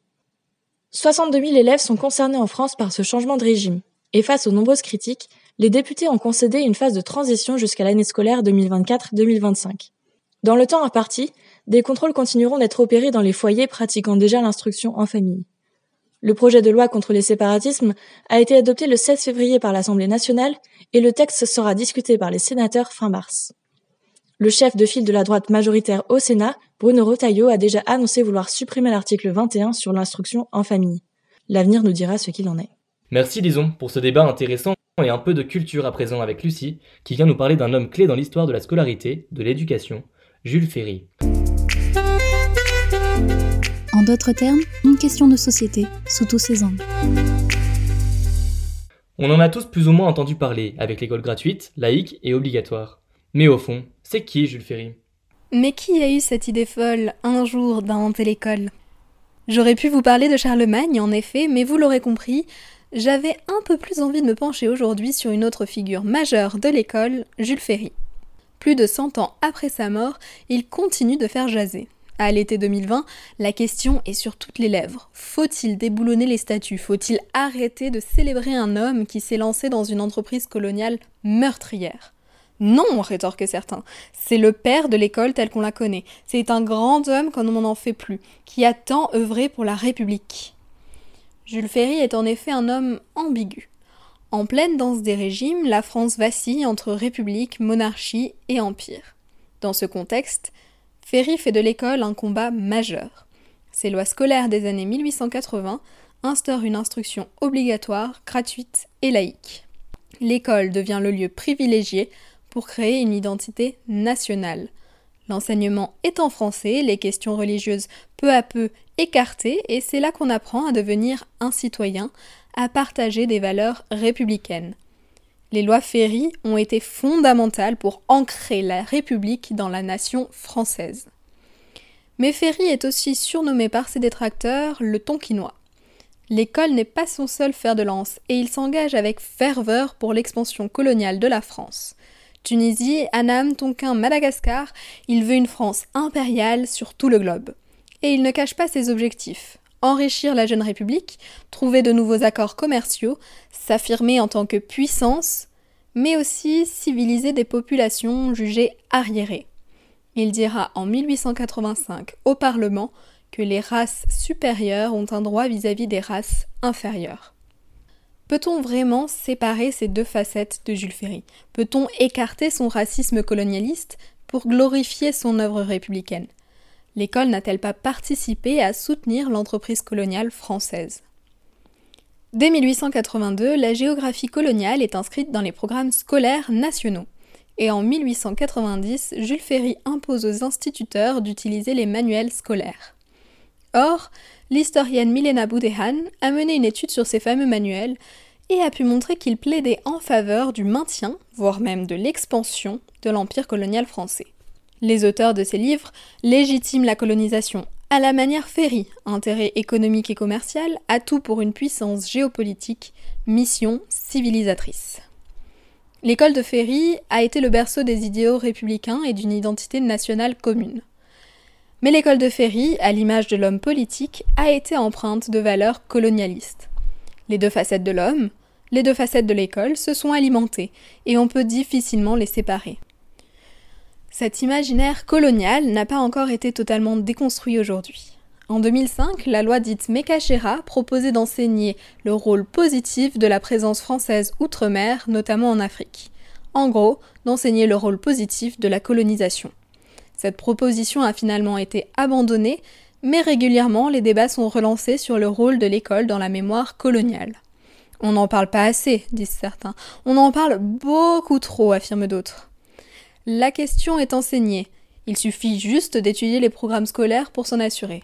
62 000 élèves sont concernés en France par ce changement de régime, et face aux nombreuses critiques, les députés ont concédé une phase de transition jusqu'à l'année scolaire 2024-2025. Dans le temps imparti, des contrôles continueront d'être opérés dans les foyers pratiquant déjà l'instruction en famille. Le projet de loi contre les séparatismes a été adopté le 16 février par l'Assemblée nationale et le texte sera discuté par les sénateurs fin mars. Le chef de file de la droite majoritaire au Sénat, Bruno Retailleau, a déjà annoncé vouloir supprimer l'article 21 sur l'instruction en famille. L'avenir nous dira ce qu'il en est. Merci Lison pour ce débat intéressant et un peu de culture à présent avec Lucie, qui vient nous parler d'un homme clé dans l'histoire de la scolarité, de l'éducation, Jules Ferry. En d'autres termes, une question de société, sous tous ses angles. On en a tous plus ou moins entendu parler, avec l'école gratuite, laïque et obligatoire. Mais au fond, c'est qui Jules Ferry? Mais qui a eu cette idée folle, un jour, d'inventer l'école? J'aurais pu vous parler de Charlemagne, en effet, mais vous l'aurez compris, j'avais un peu plus envie de me pencher aujourd'hui sur une autre figure majeure de l'école, Jules Ferry. Plus de 100 ans après sa mort, il continue de faire jaser. À l'été 2020, la question est sur toutes les lèvres. Faut-il déboulonner les statues? Faut-il arrêter de célébrer un homme qui s'est lancé dans une entreprise coloniale meurtrière? Non, rétorquent certains. C'est le père de l'école telle qu'on la connaît. C'est un grand homme comme on n'en fait plus, qui a tant œuvré pour la République. Jules Ferry est en effet un homme ambigu. En pleine danse des régimes, la France vacille entre république, monarchie et empire. Dans ce contexte, Ferry fait de l'école un combat majeur. Ses lois scolaires des années 1880 instaurent une instruction obligatoire, gratuite et laïque. L'école devient le lieu privilégié pour créer une identité nationale. L'enseignement est en français, les questions religieuses peu à peu écartées, et c'est là qu'on apprend à devenir un citoyen, à partager des valeurs républicaines. Les lois Ferry ont été fondamentales pour ancrer la République dans la nation française. Mais Ferry est aussi surnommé par ses détracteurs le Tonkinois. L'école n'est pas son seul fer de lance et il s'engage avec ferveur pour l'expansion coloniale de la France. Tunisie, Annam, Tonkin, Madagascar, il veut une France impériale sur tout le globe. Et il ne cache pas ses objectifs. Enrichir la jeune République, trouver de nouveaux accords commerciaux, s'affirmer en tant que puissance, mais aussi civiliser des populations jugées arriérées. Il dira en 1885 au Parlement que les races supérieures ont un droit vis-à-vis -vis des races inférieures. Peut-on vraiment séparer ces deux facettes de Jules Ferry? Peut-on écarter son racisme colonialiste pour glorifier son œuvre républicaine? L'école n'a-t-elle pas participé à soutenir l'entreprise coloniale française? Dès 1882, la géographie coloniale est inscrite dans les programmes scolaires nationaux. Et en 1890, Jules Ferry impose aux instituteurs d'utiliser les manuels scolaires. Or, l'historienne Milena Boudéhan a mené une étude sur ces fameux manuels et a pu montrer qu'ils plaidaient en faveur du maintien, voire même de l'expansion, de l'empire colonial français. Les auteurs de ces livres légitiment la colonisation à la manière Ferry, intérêt économique et commercial, atout pour une puissance géopolitique, mission civilisatrice. L'école de Ferry a été le berceau des idéaux républicains et d'une identité nationale commune. Mais l'école de Ferry, à l'image de l'homme politique, a été empreinte de valeurs colonialistes. Les deux facettes de l'homme, les deux facettes de l'école se sont alimentées, et on peut difficilement les séparer. Cet imaginaire colonial n'a pas encore été totalement déconstruit aujourd'hui. En 2005, la loi dite Mekachera proposait d'enseigner le rôle positif de la présence française outre-mer, notamment en Afrique. En gros, d'enseigner le rôle positif de la colonisation. Cette proposition a finalement été abandonnée, mais régulièrement les débats sont relancés sur le rôle de l'école dans la mémoire coloniale. On n'en parle pas assez, disent certains. On en parle beaucoup trop, affirment d'autres. La question est enseignée. Il suffit juste d'étudier les programmes scolaires pour s'en assurer.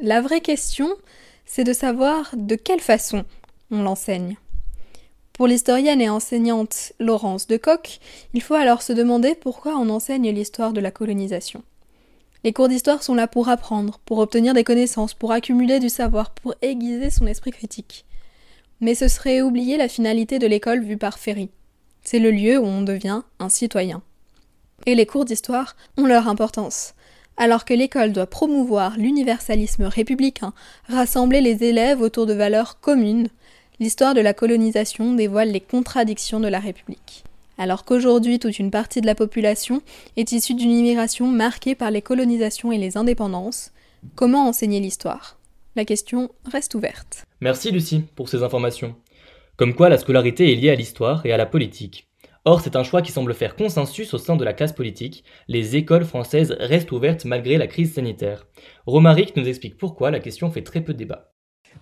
La vraie question, c'est de savoir de quelle façon on l'enseigne. Pour l'historienne et enseignante Laurence de Coq, il faut alors se demander pourquoi on enseigne l'histoire de la colonisation. Les cours d'histoire sont là pour apprendre, pour obtenir des connaissances, pour accumuler du savoir, pour aiguiser son esprit critique. Mais ce serait oublier la finalité de l'école vue par Ferry. C'est le lieu où on devient un citoyen. Et les cours d'histoire ont leur importance. Alors que l'école doit promouvoir l'universalisme républicain, rassembler les élèves autour de valeurs communes, l'histoire de la colonisation dévoile les contradictions de la République. Alors qu'aujourd'hui toute une partie de la population est issue d'une immigration marquée par les colonisations et les indépendances, comment enseigner l'histoire? La question reste ouverte. Merci Lucie pour ces informations. Comme quoi la scolarité est liée à l'histoire et à la politique. Or, c'est un choix qui semble faire consensus au sein de la classe politique. Les écoles françaises restent ouvertes malgré la crise sanitaire. Romaric nous explique pourquoi la question fait très peu de débat.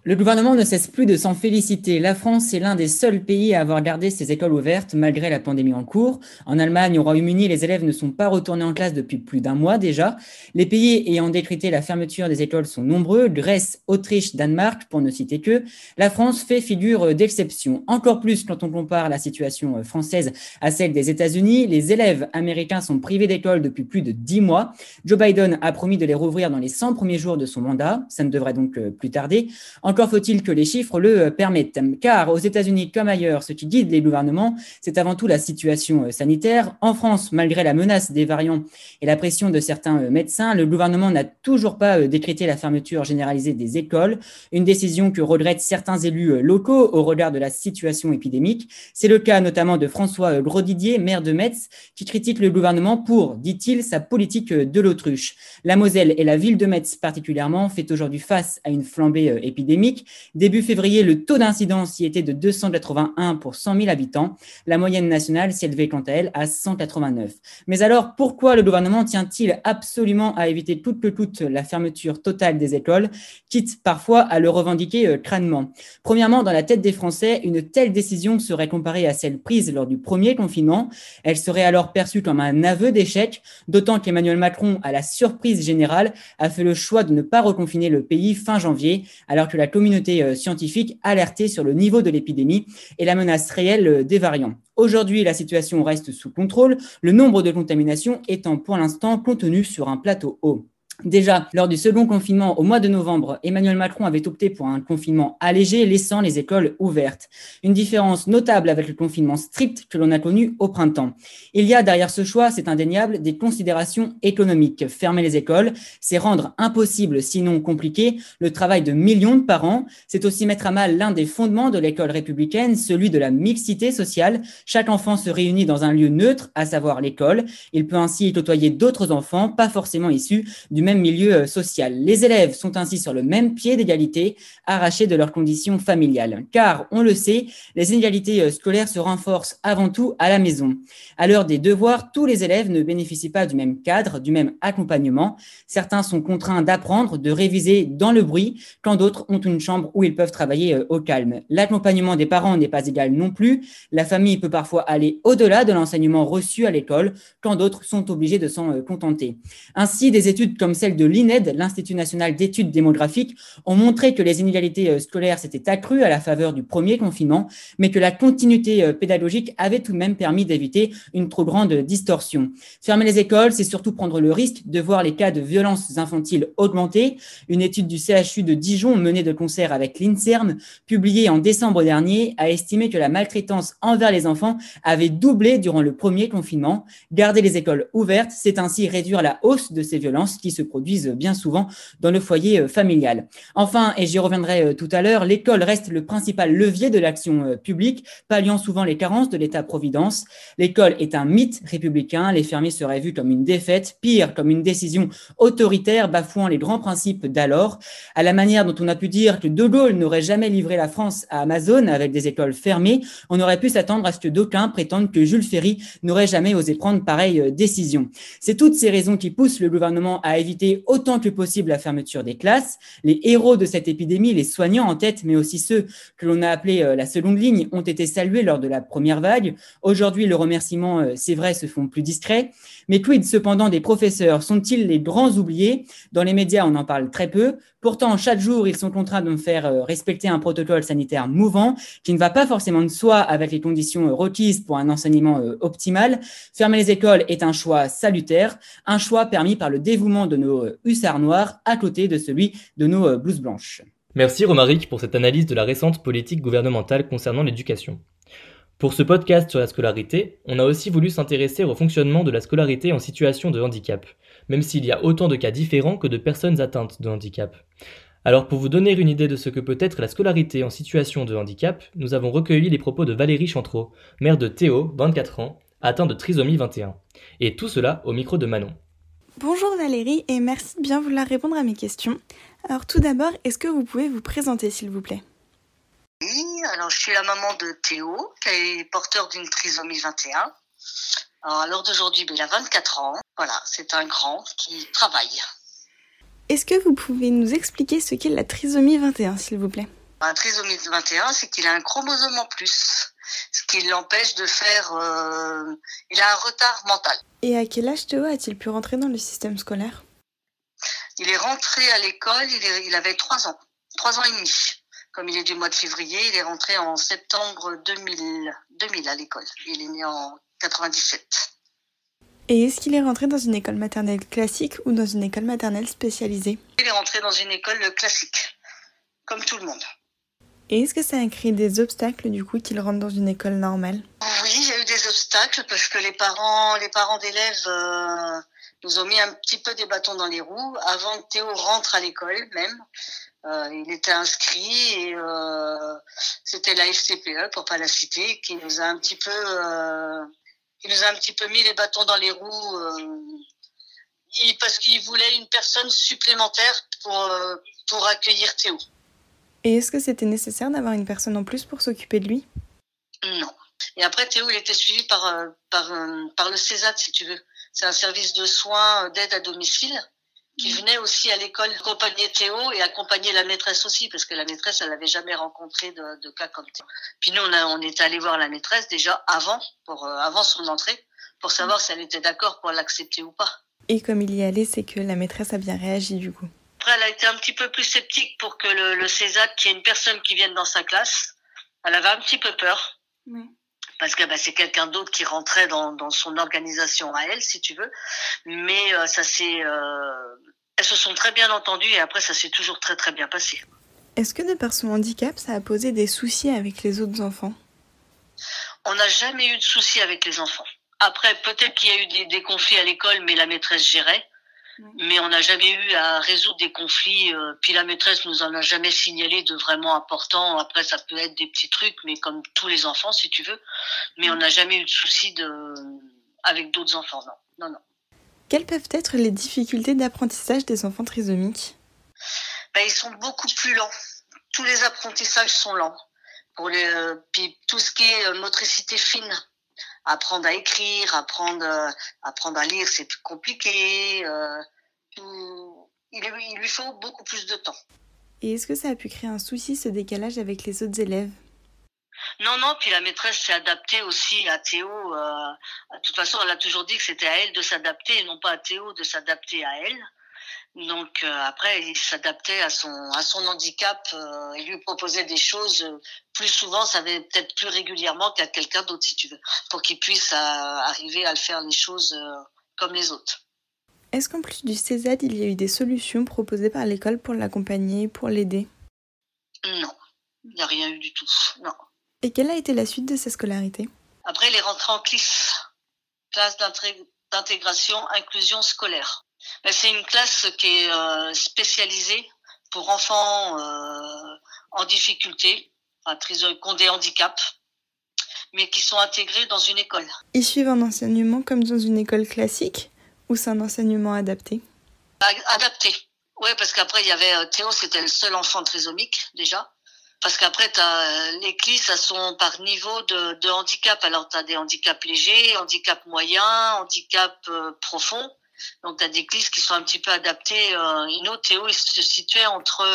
Le gouvernement ne cesse plus de s'en féliciter. La France est l'un des seuls pays à avoir gardé ses écoles ouvertes malgré la pandémie en cours. En Allemagne, au Royaume-Uni, les élèves ne sont pas retournés en classe depuis plus d'un mois déjà. Les pays ayant décrété la fermeture des écoles sont nombreux. Grèce, Autriche, Danemark, pour ne citer que. La France fait figure d'exception. Encore plus quand on compare la situation française à celle des États-Unis. Les élèves américains sont privés d'école depuis plus de dix mois. Joe Biden a promis de les rouvrir dans les 100 premiers jours de son mandat. Ça ne devrait donc plus tarder. Encore faut-il que les chiffres le permettent, car aux États-Unis comme ailleurs, ce qui guide les gouvernements, c'est avant tout la situation sanitaire. En France, malgré la menace des variants et la pression de certains médecins, le gouvernement n'a toujours pas décrété la fermeture généralisée des écoles, une décision que regrettent certains élus locaux au regard de la situation épidémique. C'est le cas notamment de François Grosdidier, maire de Metz, qui critique le gouvernement pour, dit-il, sa politique de l'autruche. La Moselle et la ville de Metz particulièrement fait aujourd'hui face à une flambée euh, Début février, le taux d'incidence y était de 281 pour 100 000 habitants. La moyenne nationale s'y élevait quant à elle à 189. Mais alors, pourquoi le gouvernement tient-il absolument à éviter toute que toute la fermeture totale des écoles, quitte parfois à le revendiquer euh, crânement? Premièrement, dans la tête des Français, une telle décision serait comparée à celle prise lors du premier confinement. Elle serait alors perçue comme un aveu d'échec, d'autant qu'Emmanuel Macron, à la surprise générale, a fait le choix de ne pas reconfiner le pays fin janvier, alors que la communauté euh, scientifique alertait sur le niveau de l'épidémie et la menace réelle euh, des variants. Aujourd'hui, la situation reste sous contrôle, le nombre de contaminations étant pour l'instant contenu sur un plateau haut. Déjà, lors du second confinement au mois de novembre, Emmanuel Macron avait opté pour un confinement allégé, laissant les écoles ouvertes. Une différence notable avec le confinement strict que l'on a connu au printemps. Il y a derrière ce choix, c'est indéniable, des considérations économiques. Fermer les écoles, c'est rendre impossible, sinon compliqué, le travail de millions de parents. C'est aussi mettre à mal l'un des fondements de l'école républicaine, celui de la mixité sociale. Chaque enfant se réunit dans un lieu neutre, à savoir l'école. Il peut ainsi y côtoyer d'autres enfants, pas forcément issus du même milieu euh, social. Les élèves sont ainsi sur le même pied d'égalité, arrachés de leurs conditions familiales. Car, on le sait, les inégalités euh, scolaires se renforcent avant tout à la maison. À l'heure des devoirs, tous les élèves ne bénéficient pas du même cadre, du même accompagnement. Certains sont contraints d'apprendre, de réviser dans le bruit, quand d'autres ont une chambre où ils peuvent travailler euh, au calme. L'accompagnement des parents n'est pas égal non plus. La famille peut parfois aller au-delà de l'enseignement reçu à l'école, quand d'autres sont obligés de s'en contenter. Ainsi, des études comme celles de l'INED, l'Institut national d'études démographiques, ont montré que les inégalités euh, scolaires s'étaient accrues à la faveur du premier confinement, mais que la continuité euh, pédagogique avait tout de même permis d'éviter une trop grande distorsion. Fermer les écoles, c'est surtout prendre le risque de voir les cas de violences infantiles augmenter. Une étude du CHU de Dijon menée de concert avec l'INSERM, publiée en décembre dernier, a estimé que la maltraitance envers les enfants avait doublé durant le premier confinement. Garder les écoles ouvertes, c'est ainsi réduire la hausse de ces violences qui se produisent bien souvent dans le foyer euh, familial. Enfin, et j'y reviendrai euh, tout à l'heure, l'école reste le principal levier de l'action euh, publique, palliant souvent les carences de l'État-providence. L'école est un mythe républicain, les fermiers seraient vus comme une défaite, pire, comme une décision autoritaire bafouant les grands principes d'alors, à la manière dont on a pu dire que De Gaulle n'aurait jamais livré la France à Amazon avec des écoles fermées, on aurait pu s'attendre à ce que d'aucuns prétendent que Jules Ferry n'aurait jamais osé prendre pareille décision. C'est toutes ces raisons qui poussent le gouvernement à éviter autant que possible la fermeture des classes. Les héros de cette épidémie, les soignants en tête, mais aussi ceux que l'on a appelés euh, la seconde ligne, ont été salués lors de la première vague. Aujourd'hui, le remerciement, euh, c'est vrai, se font plus discrets. Mais quid cependant des professeurs? Sont-ils les grands oubliés? Dans les médias, on en parle très peu. Pourtant, chaque jour, ils sont contraints de faire euh, respecter un protocole sanitaire mouvant qui ne va pas forcément de soi avec les conditions requises pour un enseignement optimal. Fermer les écoles est un choix salutaire, un choix permis par le dévouement de nos euh, hussards noirs à côté de celui de nos euh, blouses blanches. Merci Romaric pour cette analyse de la récente politique gouvernementale concernant l'éducation. Pour ce podcast sur la scolarité, on a aussi voulu s'intéresser au fonctionnement de la scolarité en situation de handicap, même s'il y a autant de cas différents que de personnes atteintes de handicap. Alors pour vous donner une idée de ce que peut être la scolarité en situation de handicap, nous avons recueilli les propos de Valérie Chantreau, mère de Théo, 24 ans, atteint de trisomie 21. Et tout cela au micro de Manon. Bonjour Valérie et merci de bien vouloir répondre à mes questions. Alors tout d'abord, est-ce que vous pouvez vous présenter s'il vous plaît? Oui, alors je suis la maman de Théo, qui est porteur d'une trisomie 21. Alors à l'heure d'aujourd'hui, ben, il a 24 ans. Voilà, c'est un grand qui travaille. Est-ce que vous pouvez nous expliquer ce qu'est la trisomie 21 s'il vous plaît? La trisomie 21, c'est qu'il a un chromosome en plus ce qui l'empêche de faire... Euh, il a un retard mental. Et à quel âge Théo a-t-il pu rentrer dans le système scolaire? Il est rentré à l'école, il, il, avait 3 ans, 3 ans et demi. Comme il est du mois de février, il est rentré en septembre 2000, 2000 à l'école. Il est né en 97. Et est-ce qu'il est rentré dans une école maternelle classique ou dans une école maternelle spécialisée Il est rentré dans une école classique comme tout le monde. Et est-ce que ça a créé des obstacles du coup qu'il rentre dans une école normale Oui, il y a eu des obstacles parce que les parents, les parents d'élèves euh, nous ont mis un petit peu des bâtons dans les roues avant que Théo rentre à l'école même. Euh, il était inscrit et euh, c'était la FCPE pour pas la citer qui nous a un petit peu, qui nous a un petit peu mis les bâtons dans les roues euh, il- parce qu'il voulait une personne supplémentaire pour euh, pour accueillir Théo. Et est-ce que c'était nécessaire d'avoir une personne en plus pour s'occuper de lui? Non. Et après, Théo, il était suivi par, euh, par, par le CESAT, si tu veux. C'est un service de soins d'aide à domicile qui venait aussi à l'école accompagner Théo et accompagner la maîtresse aussi, parce que la maîtresse, elle n'avait jamais rencontré de, de cas comme Théo. Puis nous, on, a, on était allé voir la maîtresse déjà avant, pour, euh, avant son entrée, pour savoir si elle était d'accord pour l'accepter ou pas. Et comme il y allait, c'est que la maîtresse a bien réagi du coup. Après, elle a été un petit peu plus sceptique pour que le, le CESAT, qui est une personne qui vienne dans sa classe, elle avait un petit peu peur. Parce que bah, c'est quelqu'un d'autre qui rentrait dans, dans son organisation à elle, si tu veux. Mais euh, ça s'est, euh, elles se sont très bien entendues et après ça s'est toujours très très bien passé. Est-ce que de par son handicap, ça a posé des soucis avec les autres enfants? On n'a jamais eu de soucis avec les enfants. Après, peut-être qu'il y a eu des, des conflits à l'école, mais la maîtresse gérait. Mais on n'a jamais eu à résoudre des conflits. euh, puis la maîtresse nous en a jamais signalé de vraiment important. Après, ça peut être des petits trucs, mais comme tous les enfants, si tu veux. Mais on n'a jamais eu de soucis de avec d'autres enfants. Non, non, non. Quelles peuvent être les difficultés d'apprentissage des enfants trisomiques? Ben, ils sont beaucoup plus lents. Tous les apprentissages sont lents. Pour les, euh, puis tout ce qui est euh, motricité fine, apprendre à écrire, apprendre, euh, apprendre à lire, c'est plus compliqué. euh, tout- il, lui- il lui faut beaucoup plus de temps. Et est-ce que ça a pu créer un souci ce décalage avec les autres élèves? Non, non, puis la maîtresse s'est adaptée aussi à Théo. euh, de toute façon, elle a toujours dit que c'était à elle de s'adapter et non pas à Théo de s'adapter à elle. Donc euh, après, il s'adaptait à son à son handicap euh, et lui proposait des choses euh, plus souvent, ça avait peut-être plus régulièrement qu'à quelqu'un d'autre, si tu veux, pour qu'il puisse arriver à le faire les choses comme les autres. Est-ce qu'en plus du CESAD, il y a eu des solutions proposées par l'école pour l'accompagner, pour l'aider? Non, il n'y a rien eu du tout. Non. Et quelle a été la suite de sa scolarité? Après, il est rentré en CLIS, classe d'intégration inclusion scolaire. Mais c'est une classe qui est euh, spécialisée pour enfants euh, en difficulté, enfin, triso- qui ont des handicaps, mais qui sont intégrés dans une école. Ils suivent un enseignement comme dans une école classique ou c'est un enseignement adapté? Adapté. Oui, parce qu'après, il y avait euh, Théo, c'était le seul enfant trisomique déjà. Parce qu'après, t'as, euh, les clis, ça sont par niveau de, de handicap. Alors, tu as des handicaps légers, handicap moyen, handicap euh, profond. Donc, tu as des clis qui sont un petit peu adaptés. Euh, Ino, Théo, il se situait entre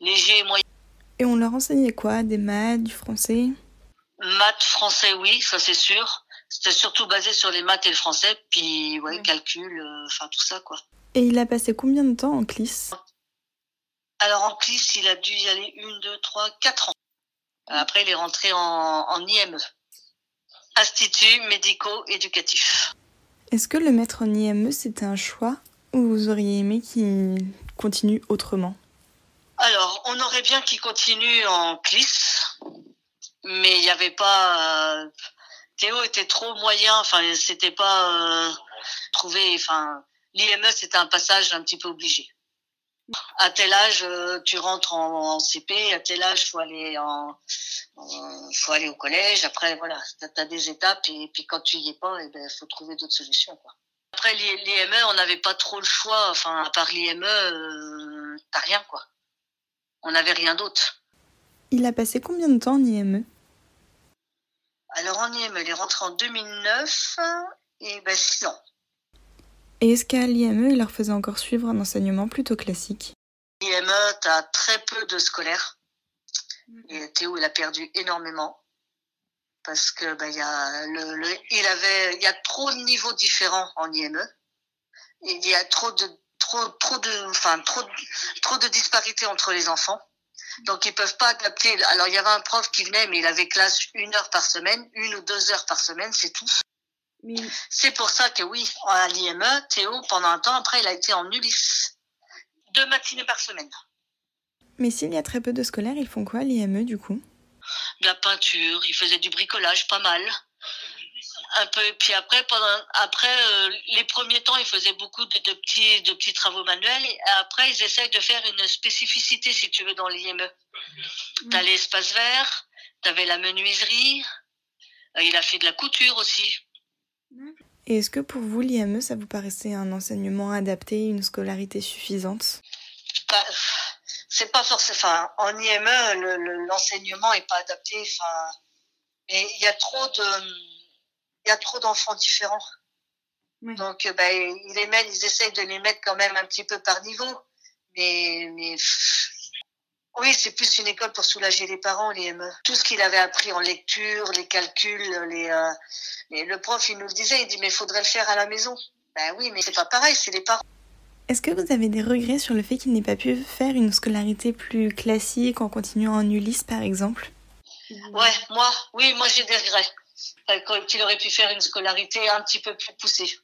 léger et moyen. Et on leur enseignait quoi? Des maths, du français? Maths, français, oui, ça c'est sûr. C'était surtout basé sur les maths et le français. Puis, ouais, calcul, euh, enfin, tout ça, quoi. Et il a passé combien de temps en CLIS? Alors en CLIS, il a dû y aller une, deux, trois, quatre ans. Après, il est rentré en, en IME, Institut médico-éducatif. Est-ce que le mettre en IME, c'était un choix ou vous auriez aimé qu'il continue autrement? Alors, on aurait bien qu'il continue en CLIS, mais il n'y avait pas. euh, Théo était trop moyen, enfin, c'était pas euh, trouvé. Enfin, l'IME, c'était un passage un petit peu obligé. À tel âge, euh, tu rentres en, en CP, à tel âge, faut aller en, en- faut aller au collège. Après, voilà, t'as as des étapes et puis quand tu y es pas, eh ben, faut trouver d'autres solutions, quoi. Après l'I- l'IME, on n'avait pas trop le choix. Enfin, à part l'IME, euh, t'as rien, quoi. On n'avait rien d'autre. Il a passé combien de temps en IME Alors en IME, il est rentré en 2009 et ben 6 ans. Et est-ce qu'à l'IME, il leur faisait encore suivre un enseignement plutôt classique? IME, t'as très peu de scolaires. Et Théo, il a perdu énormément. Parce que il y a le, il avait, y a trop de niveaux différents en IME. Il y a trop de, trop, trop de, enfin, trop, trop de disparités entre les enfants. Donc ils peuvent pas adapter. Alors il y avait un prof qui venait, mais il avait classe une heure par semaine, une ou deux heures par semaine, c'est tout. C'est pour ça que oui, à l'IME, Théo, pendant un temps, après, il a été en Ulysse. Deux matinées par semaine. Mais s'il y a très peu de scolaires, ils font quoi l'IME du coup? De la peinture, ils faisaient du bricolage pas mal. Un peu, puis après, pendant, après euh, les premiers temps, ils faisaient beaucoup de, de, petits, de petits travaux manuels. Et après, ils essayent de faire une spécificité, si tu veux, dans l'IME. Mmh. Tu as l'espace vert, tu avais la menuiserie, euh, il a fait de la couture aussi. Et est-ce que pour vous, l'IME, ça vous paraissait un enseignement adapté, une scolarité suffisante? Bah, C'est pas forcément. Enfin, en IME, l'enseignement le, est pas adapté. Enfin, mais il y a trop de il y a trop d'enfants différents. Donc, ben, ils les mettent, ils essayent de les mettre quand même un petit peu par niveau. Mais, mais oui, c'est plus une école pour soulager les parents, les ME. Tout ce qu'il avait appris en lecture, les calculs, les, euh, le prof, il nous le disait, il dit, mais il faudrait le faire à la maison. Ben oui, mais c'est pas pareil, c'est les parents. Est-ce que vous avez des regrets sur le fait qu'il n'ait pas pu faire une scolarité plus classique en continuant en Ulysse, par exemple? Ouais, moi, oui, moi j'ai des regrets qu'il aurait pu faire une scolarité un petit peu plus poussée.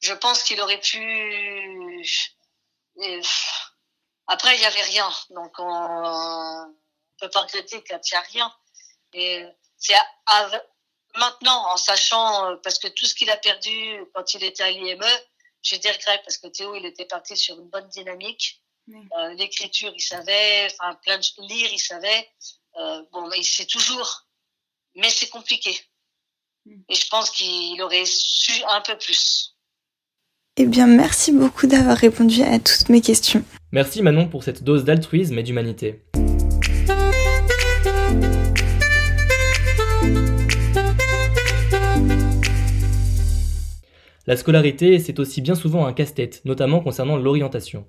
Je pense qu'il aurait pu. Après, il n'y avait rien, donc on ne peut pas regretter qu'il n'y a rien. Et c'est maintenant, en sachant, parce que tout ce qu'il a perdu quand il était à l'IME, j'ai des regrets parce que Théo, il était parti sur une bonne dynamique. Euh, l'écriture, il savait, enfin, plein de lire, il savait. Euh, bon, il sait toujours, mais c'est compliqué. Et je pense qu'il aurait su un peu plus. Eh bien, merci beaucoup d'avoir répondu à toutes mes questions. Merci Manon pour cette dose d'altruisme et d'humanité. La scolarité, c'est aussi bien souvent un casse-tête, notamment concernant l'orientation.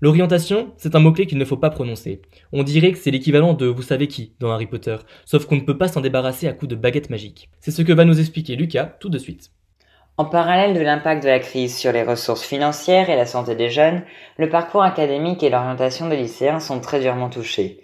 L'orientation, c'est un mot-clé qu'il ne faut pas prononcer. On dirait que c'est l'équivalent de vous savez qui dans Harry Potter, sauf qu'on ne peut pas s'en débarrasser à coups de baguette magique. C'est ce que va nous expliquer Lucas tout de suite. En parallèle de l'impact de la crise sur les ressources financières et la santé des jeunes, le parcours académique et l'orientation des lycéens sont très durement touchés.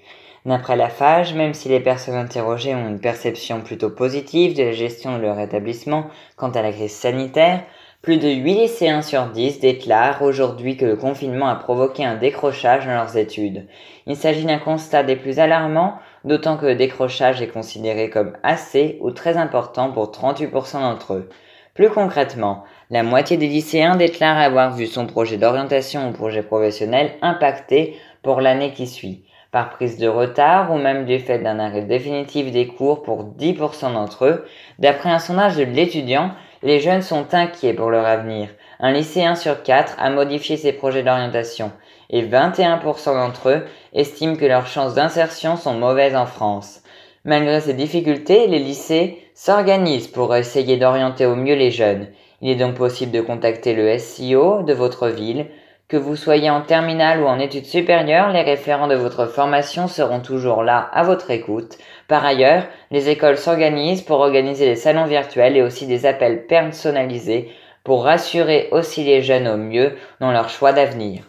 D'après la FAGE, même si les personnes interrogées ont une perception plutôt positive de la gestion de leur établissement quant à la crise sanitaire, plus de 8 lycéens sur 10 déclarent aujourd'hui que le confinement a provoqué un décrochage dans leurs études. Il s'agit d'un constat des plus alarmants, d'autant que le décrochage est considéré comme assez ou très important pour 38% d'entre eux. Plus concrètement, la moitié des lycéens déclarent avoir vu son projet d'orientation ou projet professionnel impacté pour l'année qui suit, par prise de retard ou même du fait d'un arrêt définitif des cours pour 10% d'entre eux, d'après un sondage de l'étudiant les jeunes sont inquiets pour leur avenir. Un lycéen sur quatre a modifié ses projets d'orientation et 21% d'entre eux estiment que leurs chances d'insertion sont mauvaises en France. Malgré ces difficultés, les lycées s'organisent pour essayer d'orienter au mieux les jeunes. Il est donc possible de contacter le SEO de votre ville. Que vous soyez en terminale ou en études supérieures, les référents de votre formation seront toujours là à votre écoute par ailleurs, les écoles s'organisent pour organiser des salons virtuels et aussi des appels personnalisés pour rassurer aussi les jeunes au mieux dans leur choix d'avenir.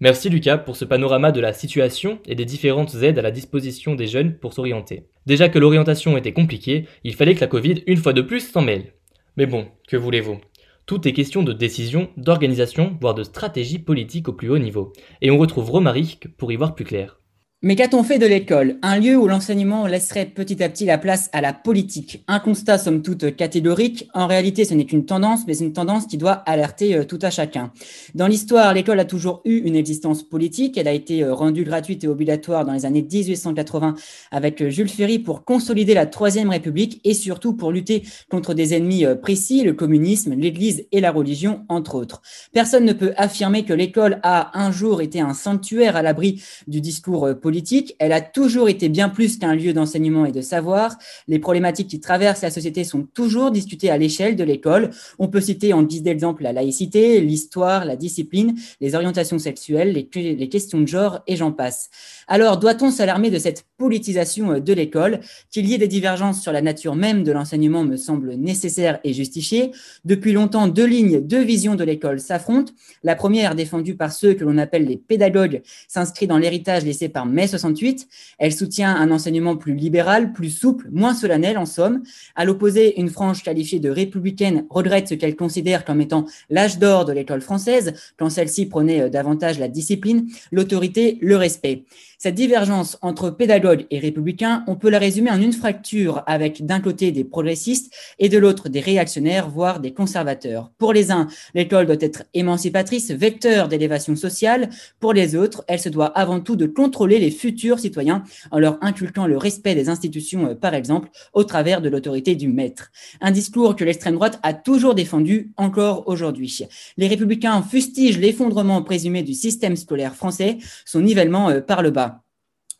Merci Lucas pour ce panorama de la situation et des différentes aides à la disposition des jeunes pour s'orienter. Déjà que l'orientation était compliquée, il fallait que la Covid, une fois de plus, s'en mêle. Mais bon, que voulez-vous? Tout est question de décision, d'organisation, voire de stratégie politique au plus haut niveau. Et on retrouve Romaric pour y voir plus clair. Mais qu'a-t-on fait de l'école? Un lieu où l'enseignement laisserait petit à petit la place à la politique. Un constat somme toute catégorique. En réalité, ce n'est qu'une tendance, mais une tendance qui doit alerter euh, tout à chacun. Dans l'histoire, l'école a toujours eu une existence politique. Elle a été euh, rendue gratuite et obligatoire dans les années 1880 avec euh, Jules Ferry pour consolider la Troisième République et surtout pour lutter contre des ennemis précis, le communisme, l'Église et la religion, entre autres. Personne ne peut affirmer que l'école a un jour été un sanctuaire à l'abri du discours politique elle a toujours été bien plus qu'un lieu d'enseignement et de savoir. Les problématiques qui traversent la société sont toujours discutées à l'échelle de l'école. On peut citer en guise d'exemple la laïcité, l'histoire, la discipline, les orientations sexuelles, les, les questions de genre et j'en passe. Alors, doit-on s'alarmer de cette politisation euh, de l'école? Qu'il y ait des divergences sur la nature même de l'enseignement me semble nécessaire et justifié. Depuis longtemps, deux lignes, deux visions de l'école s'affrontent. La première, défendue par ceux que l'on appelle les pédagogues, s'inscrit dans l'héritage laissé par mai 68. Elle soutient un enseignement plus libéral, plus souple, moins solennel en somme. À l'opposé, une frange qualifiée de républicaine regrette ce qu'elle considère comme étant l'âge d'or de l'école française, quand celle-ci prenait euh, davantage la discipline, l'autorité, le respect. Cette divergence entre pédagogues et républicains, on peut la résumer en une fracture avec d'un côté des progressistes et de l'autre des réactionnaires, voire des conservateurs. Pour les uns, l'école doit être émancipatrice, vecteur d'élévation sociale. Pour les autres, elle se doit avant tout de contrôler les futurs citoyens en leur inculquant le respect des institutions, euh, par exemple, au travers de l'autorité du maître. Un discours que l'extrême droite a toujours défendu, encore aujourd'hui. Les républicains fustigent l'effondrement présumé du système scolaire français, son nivellement euh, par le bas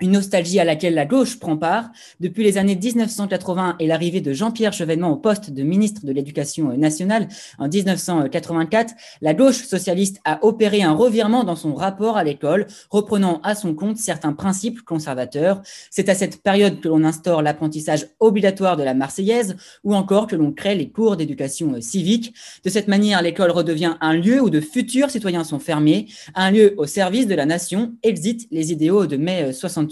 une nostalgie à laquelle la gauche prend part. Depuis les années 1980 et l'arrivée de Jean-Pierre Chevènement au poste de ministre de l'Éducation nationale en 1984, la gauche socialiste a opéré un revirement dans son rapport à l'école, reprenant à son compte certains principes conservateurs. C'est à cette période que l'on instaure l'apprentissage obligatoire de la Marseillaise ou encore que l'on crée les cours d'éducation civique. De cette manière, l'école redevient un lieu où de futurs citoyens sont fermés, un lieu au service de la nation, exit les idéaux de mai 68.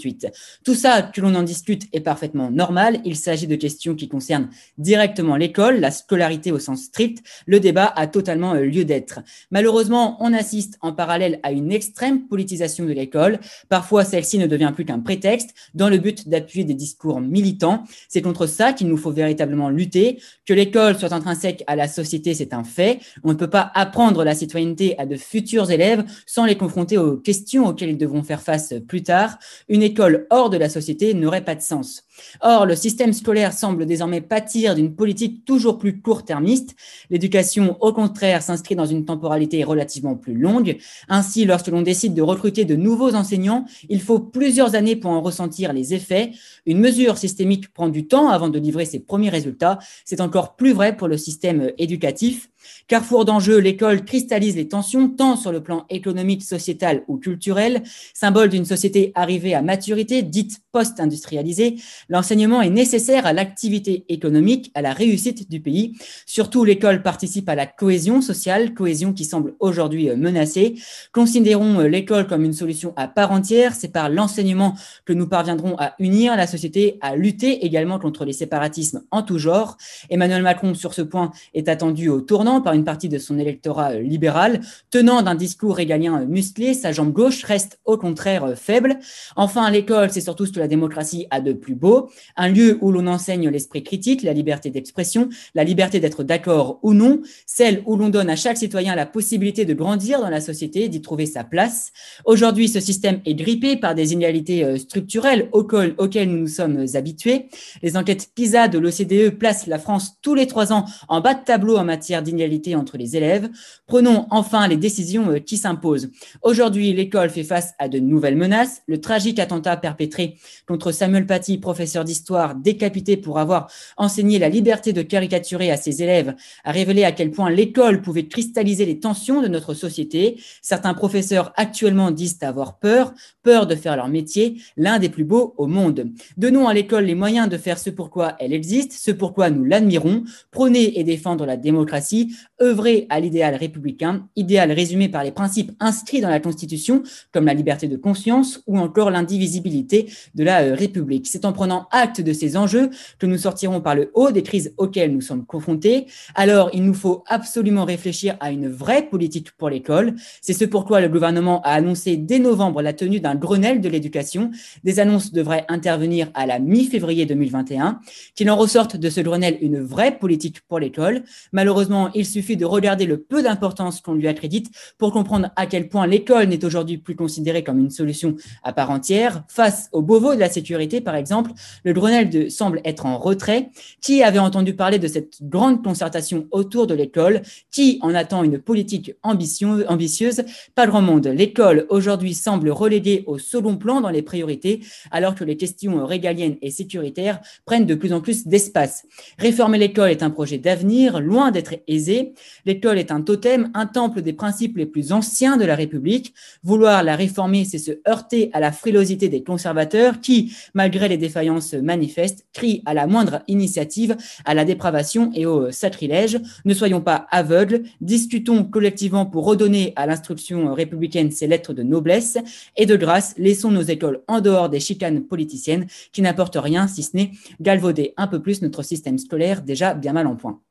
Tout ça, que l'on en discute, est parfaitement normal. Il s'agit de questions qui concernent directement l'école, la scolarité au sens strict. Le débat a totalement euh, lieu d'être. Malheureusement, on assiste en parallèle à une extrême politisation de l'école. Parfois, celle-ci ne devient plus qu'un prétexte dans le but d'appuyer des discours militants. C'est contre ça qu'il nous faut véritablement lutter. Que l'école soit intrinsèque à la société, c'est un fait. On ne peut pas apprendre la citoyenneté à de futurs élèves sans les confronter aux questions auxquelles ils devront faire face plus tard. Une école hors de la société n'aurait pas de sens. Or, le système scolaire semble désormais pâtir d'une politique toujours plus court-termiste. L'éducation, au contraire, s'inscrit dans une temporalité relativement plus longue. Ainsi, lorsque l'on décide de recruter de nouveaux enseignants, il faut plusieurs années pour en ressentir les effets. Une mesure systémique prend du temps avant de livrer ses premiers résultats. C'est encore plus vrai pour le système éducatif. Carrefour d'enjeux, l'école cristallise les tensions tant sur le plan économique, sociétal ou culturel. Symbole d'une société arrivée à maturité, dite post-industrialisée, l'enseignement est nécessaire à l'activité économique, à la réussite du pays. Surtout, l'école participe à la cohésion sociale, cohésion qui semble aujourd'hui menacée. Considérons l'école comme une solution à part entière. C'est par l'enseignement que nous parviendrons à unir la société, à lutter également contre les séparatismes en tout genre. Emmanuel Macron, sur ce point, est attendu au tournant par une partie de son électorat libéral. Tenant d'un discours régalien musclé, sa jambe gauche reste au contraire faible. Enfin, l'école, c'est surtout ce que la démocratie a de plus beau, un lieu où l'on enseigne l'esprit critique, la liberté d'expression, la liberté d'être d'accord ou non, celle où l'on donne à chaque citoyen la possibilité de grandir dans la société, d'y trouver sa place. Aujourd'hui, ce système est grippé par des inégalités euh, structurelles auxquelles nous nous sommes habitués. Les enquêtes PISA de l'OCDE placent la France tous les trois ans en bas de tableau en matière d'inégalité entre les élèves. Prenons enfin les décisions euh, qui s'imposent. Aujourd'hui, l'école fait face à de nouvelles menaces. Le tragique attentat perpétré contre Samuel Paty, professeur d'histoire, décapité pour avoir enseigné la liberté de caricaturer à ses élèves, a révélé à quel point l'école pouvait cristalliser les tensions de notre société. Certains professeurs actuellement disent avoir peur, peur de faire leur métier, l'un des plus beaux au monde. Donnons à l'école les moyens de faire ce pourquoi elle existe, ce pourquoi nous l'admirons, prôner et défendre la démocratie, œuvrer à l'idéal républicain, idéal résumé par les principes inscrits dans la Constitution, comme la liberté de conscience ou encore l'indivisibilité de la euh, République. C'est en prenant acte de ces enjeux que nous sortirons par le haut des crises auxquelles nous sommes confrontés. Alors, il nous faut absolument réfléchir à une vraie politique pour l'école. C'est ce pourquoi le gouvernement a annoncé dès novembre la tenue d'un Grenelle de l'éducation. Des annonces devraient intervenir à la mi-février 2021. Qu'il en ressorte de ce Grenelle une vraie politique pour l'école. Malheureusement, il suffit de regarder le peu d'importance qu'on lui accrédite pour comprendre à quel point l'école n'est aujourd'hui plus considérée comme une solution à part entière. Face au Beauvau de la sécurité, par exemple, le Grenelle semble être en retrait. Qui avait entendu parler de cette grande concertation autour de l'école? Qui en attend une politique ambitieuse? Pas grand monde. L'école aujourd'hui semble reléguée au second plan dans les priorités, alors que les questions régaliennes et sécuritaires prennent de plus en plus d'espace. Réformer l'école est un projet d'avenir, loin d'être aisé. L'école est un totem, un temple des principes les plus anciens de la République. Vouloir la réformer, c'est se heurter à la frilosité des conservateurs qui, malgré les défaillances manifeste, crient à la moindre initiative à la dépravation et au sacrilège. Ne soyons pas aveugles, discutons collectivement pour redonner à l'instruction républicaine ses lettres de noblesse et de grâce, laissons nos écoles en dehors des chicanes politiciennes qui n'apportent rien si ce n'est galvauder un peu plus notre système scolaire déjà bien mal en point.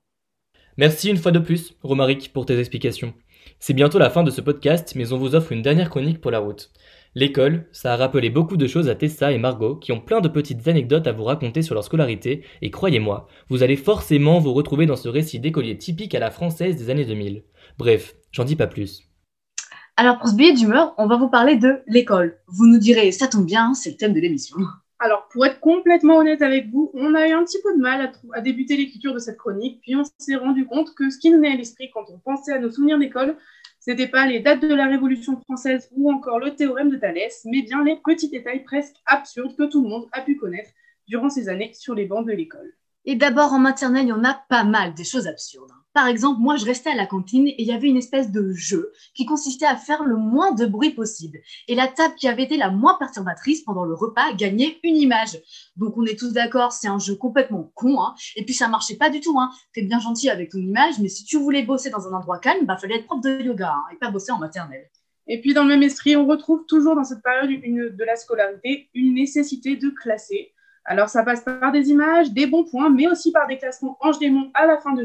Merci une fois de plus, Romaric, pour tes explications. C'est bientôt la fin de ce podcast, mais on vous offre une dernière chronique pour la route. L'école, ça a rappelé beaucoup de choses à Tessa et Margot, qui ont plein de petites anecdotes à vous raconter sur leur scolarité, et croyez-moi, vous allez forcément vous retrouver dans ce récit d'écolier typique à la française des années 2000. Bref, j'en dis pas plus. Alors pour ce billet d'humeur, on va vous parler de l'école. Vous nous direz, ça tombe bien, c'est le thème de l'émission. Alors, pour être complètement honnête avec vous, on a eu un petit peu de mal à, débuter l'écriture de cette chronique, puis on s'est rendu compte que ce qui nous venait à l'esprit quand on pensait à nos souvenirs d'école, c'était pas les dates de la Révolution française ou encore le théorème de Thalès, mais bien les petits détails presque absurdes que tout le monde a pu connaître durant ces années sur les bancs de l'école. Et d'abord, en maternelle, il y en a pas mal des choses absurdes. Par exemple, moi, je restais à la cantine et il y avait une espèce de jeu qui consistait à faire le moins de bruit possible. Et la table qui avait été la moins perturbatrice pendant le repas gagnait une image. Donc, on est tous d'accord, c'est un jeu complètement con. Hein. Et puis, ça marchait pas du tout. Hein. T'es bien gentil avec ton image, mais si tu voulais bosser dans un endroit calme, bah, fallait être prof de yoga hein, et pas bosser en maternelle. Et puis, dans le même esprit, on retrouve toujours dans cette période de la scolarité une nécessité de classer. Alors, ça passe par des images, des bons points, mais aussi par des classements anges démons à la fin de,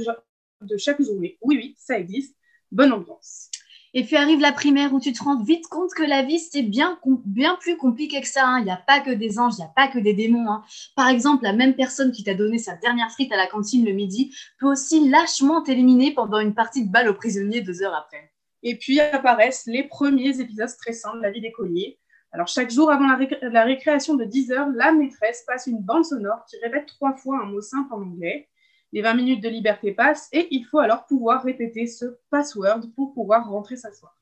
de chaque journée. Oui, oui, ça existe. Bonne ambiance. Et puis arrive la primaire où tu te rends vite compte que la vie, c'est bien, bien plus compliqué que ça. Hein. Il n'y a pas que des anges, il n'y a pas que des démons. Hein. Par exemple, la même personne qui t'a donné sa dernière frite à la cantine le midi peut aussi lâchement t'éliminer pendant une partie de balle aux prisonniers deux heures après. Et puis apparaissent les premiers épisodes stressants de la vie d'écolier. Alors chaque jour avant la, récréation de 10 heures, la maîtresse passe une bande sonore qui répète trois fois un mot simple en anglais. Les 20 minutes de liberté passent et il faut alors pouvoir répéter ce password pour pouvoir rentrer s'asseoir.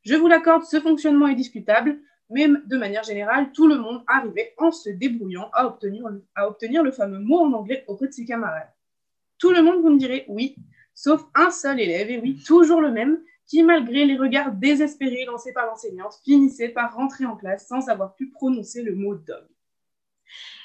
Je vous l'accorde, ce fonctionnement est discutable, mais de manière générale, tout le monde arrivait en se débrouillant à obtenir, à obtenir le fameux mot en anglais auprès de ses camarades. Tout le monde, vous me direz oui, sauf un seul élève, et oui, toujours le même, qui, malgré les regards désespérés lancés par l'enseignante, finissait par rentrer en classe sans avoir pu prononcer le mot dog.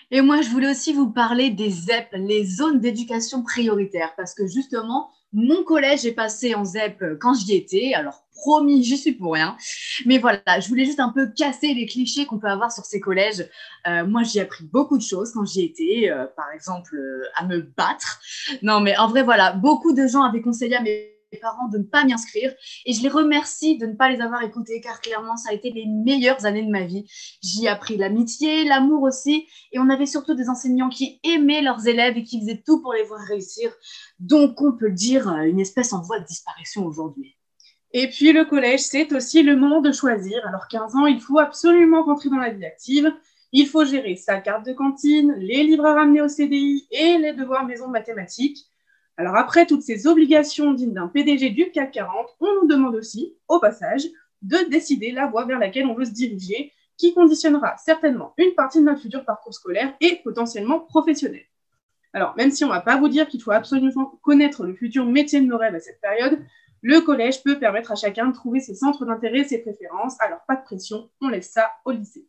Et moi, je voulais aussi vous parler des ZEP, les zones d'éducation prioritaire, parce que justement, mon collège est passé en ZEP quand j'y étais. Alors, promis, j'y suis pour rien. Mais voilà, je voulais juste un peu casser les clichés qu'on peut avoir sur ces collèges. Euh, moi, j'ai appris beaucoup de choses quand j'y étais, euh, par exemple, euh, à me battre. Non, mais en vrai, voilà, beaucoup de gens avaient conseillé à mes parents de ne pas m'y inscrire. Et je les remercie de ne pas les avoir écoutés car clairement, ça a été les meilleures années de ma vie. J'y ai appris l'amitié, l'amour aussi. Et on avait surtout des enseignants qui aimaient leurs élèves et qui faisaient tout pour les voir réussir. Donc, on peut dire euh, une espèce en voie de disparition aujourd'hui. Et puis, le collège, c'est aussi le moment de choisir. Alors, 15 ans, il faut absolument rentrer dans la vie active. Il faut gérer sa carte de cantine, les livres à ramener au CDI et les devoirs maison mathématiques. Alors après toutes ces obligations dignes d'un PDG du CAC 40, on nous demande aussi, au passage, de décider la voie vers laquelle on veut se diriger, qui conditionnera certainement une partie de notre futur parcours scolaire et potentiellement professionnel. Alors, même si on ne va pas vous dire qu'il faut absolument connaître le futur métier de nos rêves à cette période, le collège peut permettre à chacun de trouver ses centres d'intérêt, ses préférences. Alors, pas de pression, on laisse ça au lycée.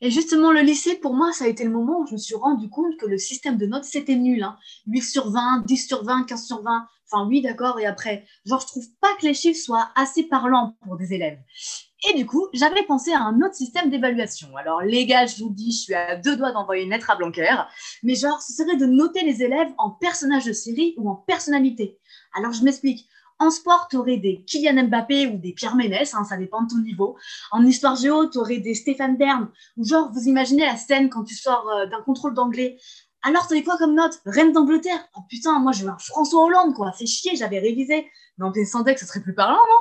Et justement, le lycée, pour moi, ça a été le moment où je me suis rendu compte que le système de notes, c'était nul. Hein. 8 sur 20, 10 sur 20, 15 sur 20. Enfin, oui, d'accord, et après. Genre, je trouve pas que les chiffres soient assez parlants pour des élèves. Et du coup, j'avais pensé à un autre système d'évaluation. Alors, les gars, je vous dis, je suis à deux doigts d'envoyer une lettre à Blanquer. Mais genre, ce serait de noter les élèves en personnages de série ou en personnalité. Alors, je m'explique. En sport, tu aurais des Kylian Mbappé ou des Pierre Ménès, hein, ça dépend de ton niveau. En histoire géo, tu aurais des Stéphane Bern. Ou genre, vous imaginez la scène quand tu sors euh, d'un contrôle d'anglais. Alors, tu quoi comme note? Reine d'Angleterre Oh putain, moi, je veux un François Hollande, quoi. C'est chier, j'avais révisé. Mais sans que ce serait plus parlant, non?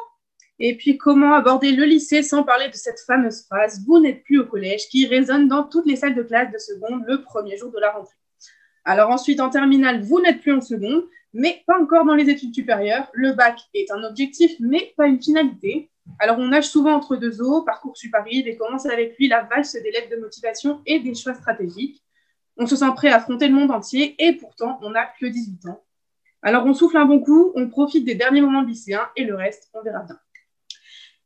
Et puis, comment aborder le lycée sans parler de cette fameuse phrase « Vous n'êtes plus au collège » qui résonne dans toutes les salles de classe de seconde le premier jour de la rentrée. Alors ensuite, en terminale, vous n'êtes plus en seconde mais pas encore dans les études supérieures. Le bac est un objectif, mais pas une finalité. Alors, on nage souvent entre deux eaux, Parcoursup arrive et commence avec lui la valse des lettres de motivation et des choix stratégiques? On se sent prêt à affronter le monde entier et pourtant, on n'a que 18 ans. Alors, on souffle un bon coup, on profite des derniers moments lycéens et le reste, on verra bien.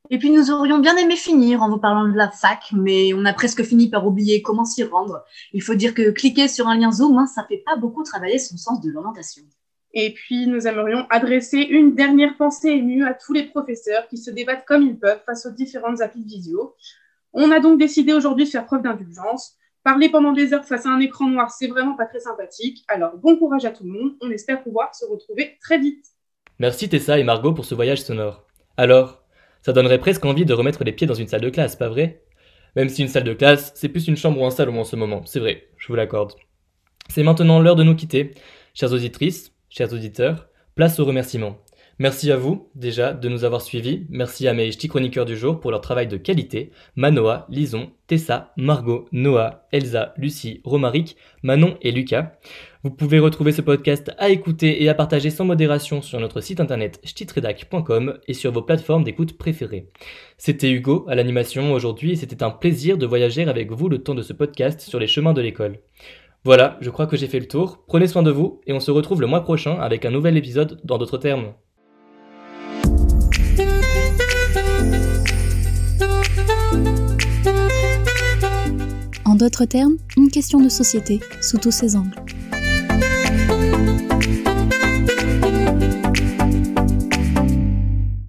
Et puis nous aurions bien aimé finir en vous parlant de la fac, mais on a presque fini par oublier comment s'y rendre. Il faut dire que cliquer sur un lien Zoom, hein, ça fait pas beaucoup travailler son sens de l'orientation. Et puis, nous aimerions adresser une dernière pensée émue à tous les professeurs qui se débattent comme ils peuvent face aux différentes applis de visio. On a donc décidé aujourd'hui de faire preuve d'indulgence. Parler pendant des heures face à un écran noir, c'est vraiment pas très sympathique. Alors, bon courage à tout le monde. On espère pouvoir se retrouver très vite. Merci Tessa et Margot pour ce voyage sonore. Alors, ça donnerait presque envie de remettre les pieds dans une salle de classe, pas vrai? Même si une salle de classe, c'est plus une chambre ou un salon en ce moment, c'est vrai, je vous l'accorde. C'est maintenant l'heure de nous quitter. Chères auditrices, chers auditeurs, place aux remerciements. Merci à vous, déjà, de nous avoir suivis. Merci à mes ch'tis chroniqueurs du jour pour leur travail de qualité. Manoa, Lison, Tessa, Margot, Noah, Elsa, Lucie, Romaric, Manon et Lucas. Vous pouvez retrouver ce podcast à écouter et à partager sans modération sur notre site internet ch'titredac.com et sur vos plateformes d'écoute préférées. C'était Hugo à l'animation aujourd'hui et c'était un plaisir de voyager avec vous le temps de ce podcast sur les chemins de l'école. Voilà, je crois que j'ai fait le tour. Prenez soin de vous et on se retrouve le mois prochain avec un nouvel épisode dans d'autres termes. En d'autres termes, une question de société sous tous ses angles.